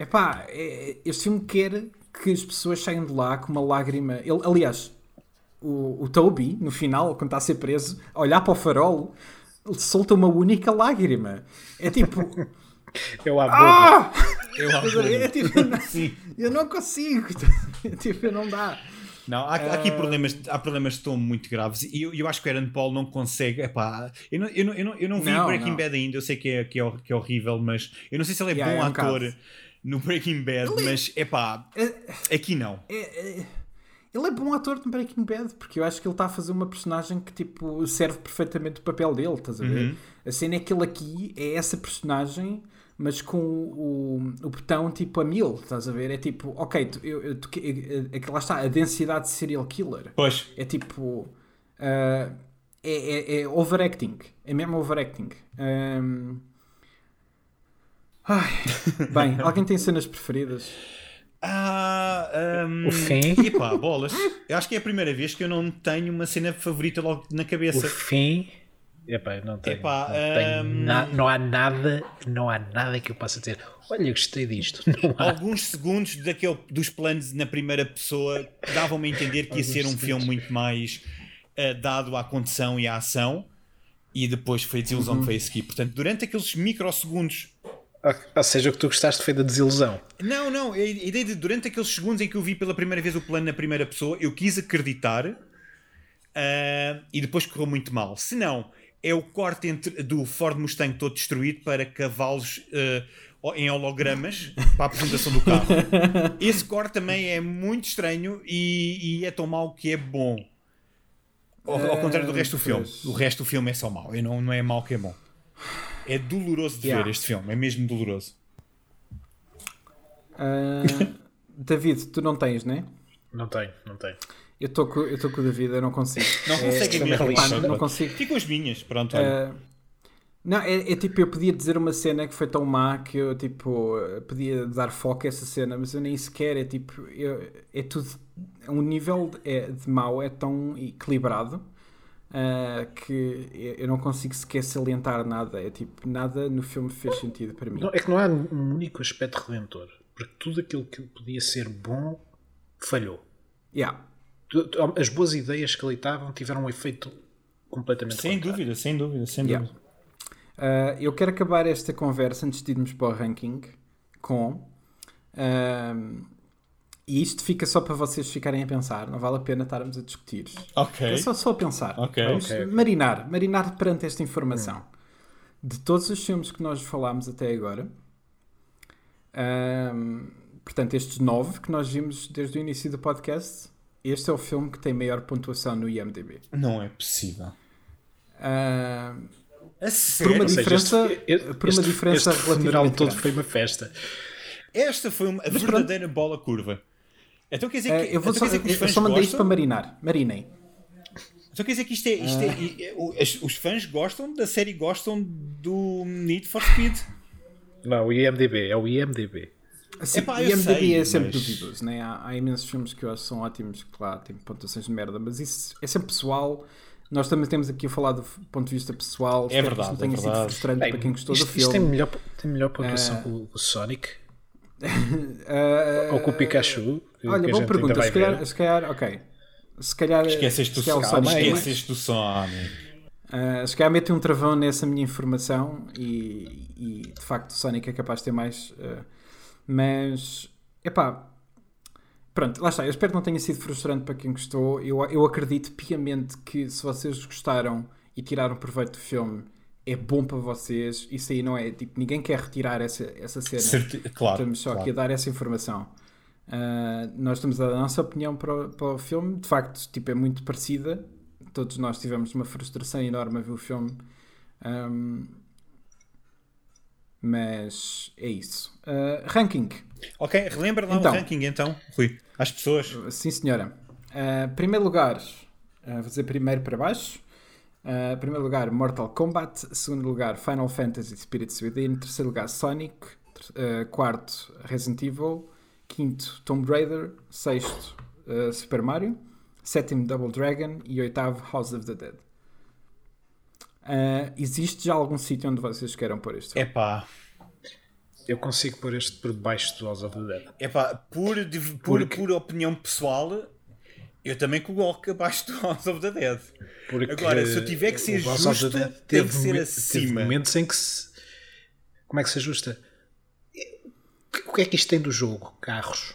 Epá, é, este filme quer que as pessoas saiam de lá com uma lágrima. Ele, aliás, o, o Toby, no final, quando está a ser preso, a olhar para o farol, ele solta uma única lágrima. É tipo. (laughs) Eu boca. Ah! Eu Estás a ver? É tipo, eu não, (laughs) eu não consigo. (laughs) É tipo, não dá. Não, há, Ah. aqui problemas, há problemas de tom muito graves e eu, eu acho que o Aaron Paul não consegue. Epá, eu, não, eu, não, eu, não, eu não vi Não, Breaking não. Bad ainda, eu sei que é, que, é, que é horrível, mas eu não sei se ele é Yeah, bom é um ator bocado. No Breaking Bad, mas epá, aqui não. É, é, ele é bom ator no Breaking Bad, porque eu acho que ele está a fazer uma personagem que tipo, serve perfeitamente o papel dele, estás a ver? A cena é que ele aqui é essa personagem, mas com o, o, o botão tipo a mil, estás a ver? É tipo, ok, tu, eu, eu, tu, é, é, lá está, a densidade de serial killer. Pois, É tipo. ah, é, é, é overacting. É mesmo overacting. Ahm, Ai, (laughs) bem, alguém tem cenas preferidas? Ah, um, O fim. Epá, bolas. Eu acho que é a primeira vez que eu não tenho uma cena favorita logo na O cabeça. fim. Epá, não tenho, Epá, não, tenho hum, na- não há nada, não há nada que eu possa dizer. Olha, gostei disto. (laughs) Alguns segundos daquele, dos planos na primeira pessoa davam-me a entender que ia ser um filme muito mais eh, dado à condição e à ação e depois foi a desilusão que foi a seguir. Portanto, durante aqueles microsegundos Ou- Ou seja, o que tu gostaste foi da desilusão. Não, não, a ideia de durante aqueles segundos em que eu vi pela primeira vez o plano na primeira pessoa, eu quis acreditar ah, e depois correu muito mal. Se não, é o corte entre, do Ford Mustang todo destruído para cavalos ah, em hologramas (laughs) para a apresentação do carro. Esse corte também é muito estranho e, e é tão mau que é bom. Ao, ao contrário do resto do filme. O resto do filme é só mau. E não, não é mau que é bom. É doloroso de Yeah. ver este filme. É mesmo doloroso. Ah, (laughs) David, tu não tens, né? Não tenho, não tenho. Eu estou com, eu com o David, eu não consigo. Não consegue também mesmo. é Pá, lixo. não consigo. Fico as minhas. Pronto. Ah, não, é, é tipo, eu podia dizer uma cena que foi tão má que eu tipo podia dar foco a essa cena, mas eu nem sequer é tipo, eu- é tudo um nível de, é, de mau é tão equilibrado ah, que eu- não consigo sequer salientar nada. É tipo, nada no filme fez sentido para mim. Não, é que não há um único aspecto redentor. Porque tudo aquilo que podia ser bom falhou. Yeah. As boas ideias que ali estavam tiveram um efeito completamente Sem contrário. dúvida, sem dúvida, sem Yeah. dúvida. Uh, eu quero acabar esta conversa antes de irmos para o ranking com. um, e isto fica só para vocês ficarem a pensar, não vale a pena estarmos a discutir. Ok. É só, só a pensar. Ok, Vamos ok, ok. marinar, marinar perante esta informação. De todos os filmes que nós falámos até agora, um, portanto, estes nove que nós vimos desde o início do podcast, este é o filme que tem maior pontuação no IMDb. Não é possível. Um, A por uma Ou seja, diferença, este- este- por uma este- diferença este relativamente todo grande. foi uma festa. Esta foi uma verdadeira bola curva. Então quer dizer Eh, que, eu, vou então só, dizer que os eu fãs só mandei isto para marinar. Marinem. Então quer dizer que isto é. Isto é e- é- as- os fãs gostam da série, gostam do Need for Speed. Não, o IMDB, é o IMDB. Assim, Epá, eu IMDb sei, é sempre mas- duvidoso, né? há, há imensos filmes que eu acho que são ótimos, que lá têm pontuações de merda, mas isso é sempre pessoal. Nós também temos aqui a falar do ponto de vista pessoal. Que verdade, isto não tenha é sido verdade. frustrante Bem, para quem gostou isto, do isto filme. tem melhor, tem melhor pontuação Eh, que o Sonic Ah, (laughs) ou com o Pikachu. que- Olha, boa pergunta. Se calhar, se calhar, ok. Se calhar. Esqueceste do Sonic mais. Esqueceste do som. Uh, se calhar mete um travão nessa minha informação e, e, de facto o Sonic é capaz de ter mais. uh, mas, epá, pronto, lá está. Eu espero que não tenha sido frustrante para quem gostou. Eu, eu acredito piamente que se vocês gostaram e tiraram proveito do filme, é bom para vocês. Isso aí não é. Tipo, ninguém quer retirar essa, essa cena. Certi- Claro. Estamos só claro. aqui a dar essa informação. Uh, nós estamos a dar a nossa opinião para o, para o filme. De facto, tipo, é muito parecida. Todos nós tivemos uma frustração enorme a ver o filme. Um, mas é isso. Uh, ranking. Ok, relembra lá Então. o ranking então, Rui, às pessoas. Sim, senhora. Uh, primeiro lugar, uh, vou dizer primeiro para baixo. Uh, primeiro lugar, Mortal Kombat. Segundo lugar, Final Fantasy Spirits Within. Terceiro lugar, Sonic. Uh, quarto, Resident Evil. Quinto, Tomb Raider. Sexto, uh, Super Mario. Sétimo, Double Dragon. E oitavo, House of the Dead. Uh, existe já algum sítio onde vocês queiram pôr isto? Epá, Eu consigo pôr este por debaixo do House of the Dead. epá por, por, Porque- por opinião pessoal, eu também coloco abaixo do House of the Dead. Porque Agora, se eu tiver que ser o House of the justo, Dead tem teve que ser acima. Teve momentos em que se. Como é que se ajusta? O que é que isto tem do jogo? Carros.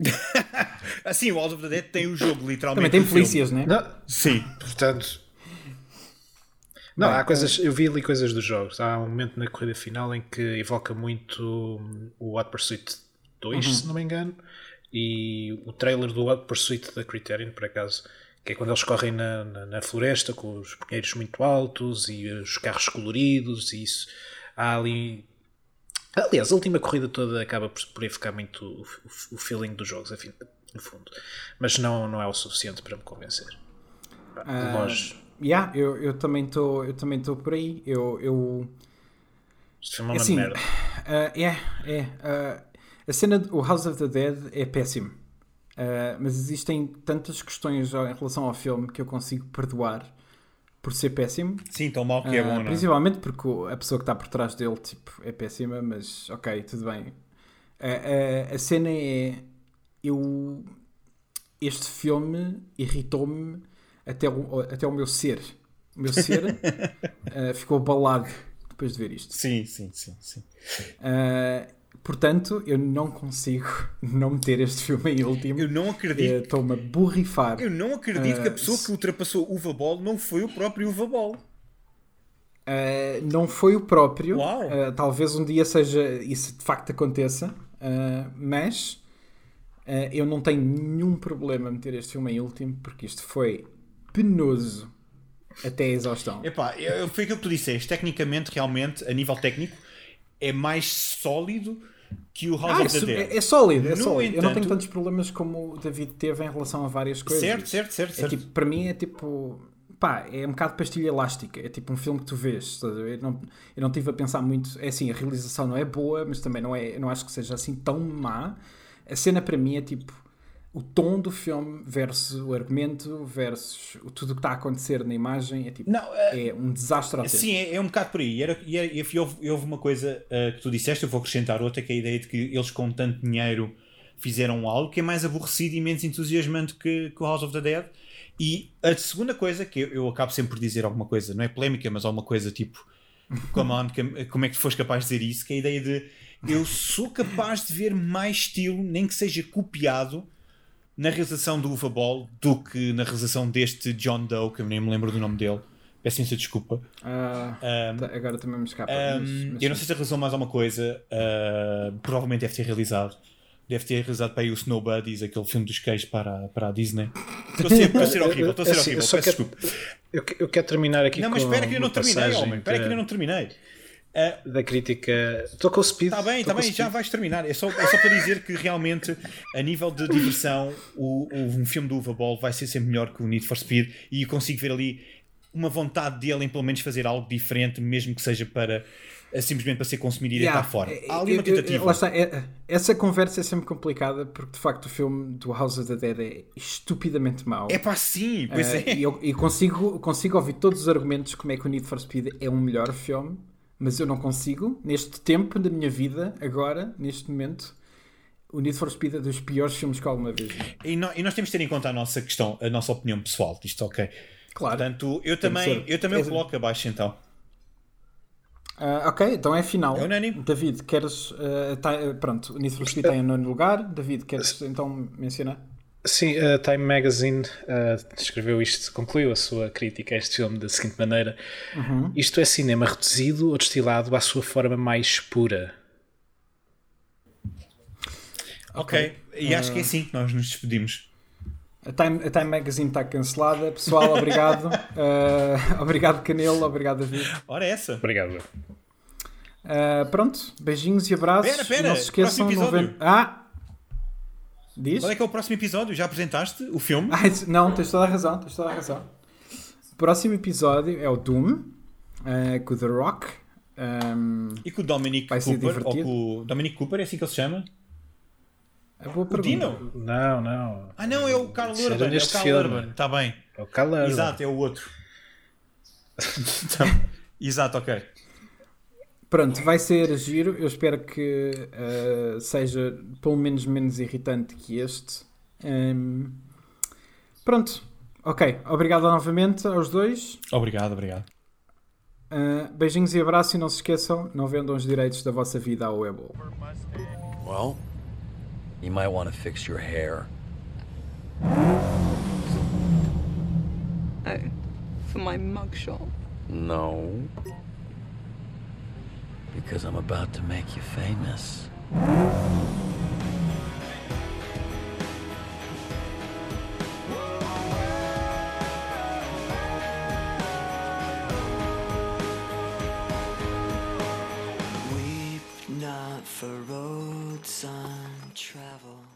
(laughs) Assim, o House of the Dead tem o jogo, literalmente. Também tem polícias, né? Não, Sim. portanto. Não, Bem, há coisas. Eu vi ali coisas dos jogos. Há um momento na corrida final em que evoca muito o Hot Pursuit 2, Uhum. se não me engano, e o trailer do Hot Pursuit da Criterion, por acaso, que é quando eles correm na, na, na floresta com os pinheiros muito altos e os carros coloridos, e isso. Há ali. Aliás, a última corrida toda acaba por, por evocar muito o, o, o feeling dos jogos, afim- no fundo. Mas não, não é o suficiente para me convencer. De Ah, longe. Yeah, eu, eu também estou eu também estou por aí. Eu, eu filme é uma assim, merda. ah, é, é. ah, a cena do House of the Dead é péssimo. Ah, mas existem tantas questões em relação ao filme que eu consigo perdoar por ser péssimo. Sim, tão mal que é Ah, bom, não é? principalmente porque a pessoa que está por trás dele tipo, é péssima, mas ok, tudo bem. A- a- cena é. Eu. Este filme irritou-me até o, até o meu ser. O meu ser (laughs) ficou abalado depois de ver isto. Sim, sim, sim, sim. Portanto, eu não consigo (laughs) não meter este filme em último. Eu não Eh, acredito. Estou-me a borrifar. Eu não acredito que a Ah, pessoa que ultrapassou o Uva Ball não foi o próprio Uva Ball. Uh, não foi o próprio. Uau. Uh, talvez um dia seja isso de facto aconteça, uh, mas uh, eu não tenho nenhum problema em meter este filme em último porque isto foi penoso até a exaustão. Epá, eu- foi aquilo que tu disseste. Tecnicamente, realmente, a nível técnico, é mais sólido que o House Ah, é, of the Dead. é- é sólido, é No sólido. Eu não tenho entanto- tantos problemas como o David teve em relação a várias coisas. Certo, certo, certo, É certo. tipo, para mim é tipo. Pá, é um bocado pastilha elástica. É tipo um filme que tu vês. Eu não, eu não tive a pensar muito. É assim, a realização não é boa, mas também não é. Não acho que seja assim tão má. A cena para mim é tipo. O tom do filme versus o argumento versus tudo o que está a acontecer na imagem é tipo. Não, é- é um desastre autêntico. Sim, é, é um bocado por aí. E, era, e, era- e houve, houve uma coisa uh, que tu disseste, eu vou acrescentar outra, que é a ideia de que eles com tanto dinheiro fizeram algo que é mais aborrecido e menos entusiasmante que, que o House of the Dead. E a segunda coisa, que eu, eu acabo sempre por dizer alguma coisa, não é polémica, mas alguma coisa tipo (laughs) que- como é que tu foste capaz de dizer isso? Que é a ideia de eu sou capaz de ver mais estilo, nem que seja copiado, na realização do Uva Ball do que na realização deste John Doe, que eu nem me lembro do nome dele. Peço imensa desculpa. Ah, tá, agora também me escapa. Um, mas- mas eu não sei se realizou mais alguma coisa. uh, provavelmente deve ter realizado. Deve ter realizado para aí o Snow Buddies, aquele filme dos queijos para, para a Disney. Estou a ser, estou a ser (laughs) horrível, estou a ser Assim, horrível. Peço quero- desculpa. Eu, eu quero terminar aqui Não, mas espera que eu não terminei, homem. Espera que eu não terminei. Da crítica. Estou com o speed. Está bem, está com bem, já vais terminar. É só, é só para dizer que realmente, a nível de diversão, o, o- um filme do Uva Ball vai ser sempre melhor que o Need for Speed e consigo ver ali uma vontade dele em pelo menos fazer algo diferente, mesmo que seja para eh, simplesmente para ser consumido e Yeah, deitar fora. é- Há ali uma tentativa. está, é- essa conversa é sempre complicada porque de facto o filme do House of the Dead é estupidamente mau. É pá, sim, pois Eh, é. E eu, e consigo, consigo ouvir todos os argumentos como é que o Need for Speed é um melhor filme, mas eu não consigo, neste tempo da minha vida, agora, neste momento, o Need for Speed é dos piores filmes que alguma vez vi. E, nó- e nós temos de ter em conta a nossa questão, a nossa opinião pessoal disto, ok? Claro. Portanto, eu também, eu também o coloco abaixo então. Ah, ok, então é final. É unânime. David, queres. ah, tá- pronto, o Need for Speed está em nono lugar. David, queres então mencionar? Sim, a Time Magazine uh, escreveu isto, concluiu a sua crítica a este filme da seguinte maneira: Isto é cinema reduzido ou destilado à sua forma mais pura. Ok, e acho que é assim que nós nos despedimos. A Time, a Time Magazine está cancelada. Pessoal, (laughs) obrigado. Ah, obrigado, Canelo. Obrigado, David. Ora, essa. Obrigado. Ah, pronto, beijinhos e abraços. Pera, pera, não se esqueçam, próximo episódio. vem- Ah! Diz? Qual é que é o próximo episódio? Já apresentaste o filme? Ah, não, tens toda a razão, tens toda a razão. O próximo episódio é o Doom, ah, com o The Rock. Ahm, E com o Dominic Vai ser Cooper, ou com o Dominic Cooper, é assim que ele se chama? é boa O pergunta. Dino? Não, não. Ah não, é o Carl era Urban, é o Carl filme. Urban, está bem. É o calor. Exato, é o outro. (laughs) Então, Exato, ok. Pronto, vai ser giro. Eu espero que ah, seja pelo menos menos irritante que este. Ahm, pronto, ok. Obrigado novamente aos dois. Obrigado, obrigado. Ah, beijinhos e abraços e não se esqueçam, não vendam os direitos da vossa vida ao Webble. Well, you might want to fix your hair. Oh, for my mugshot. No. because I'm about to make you famous. Weep not for roads on travel.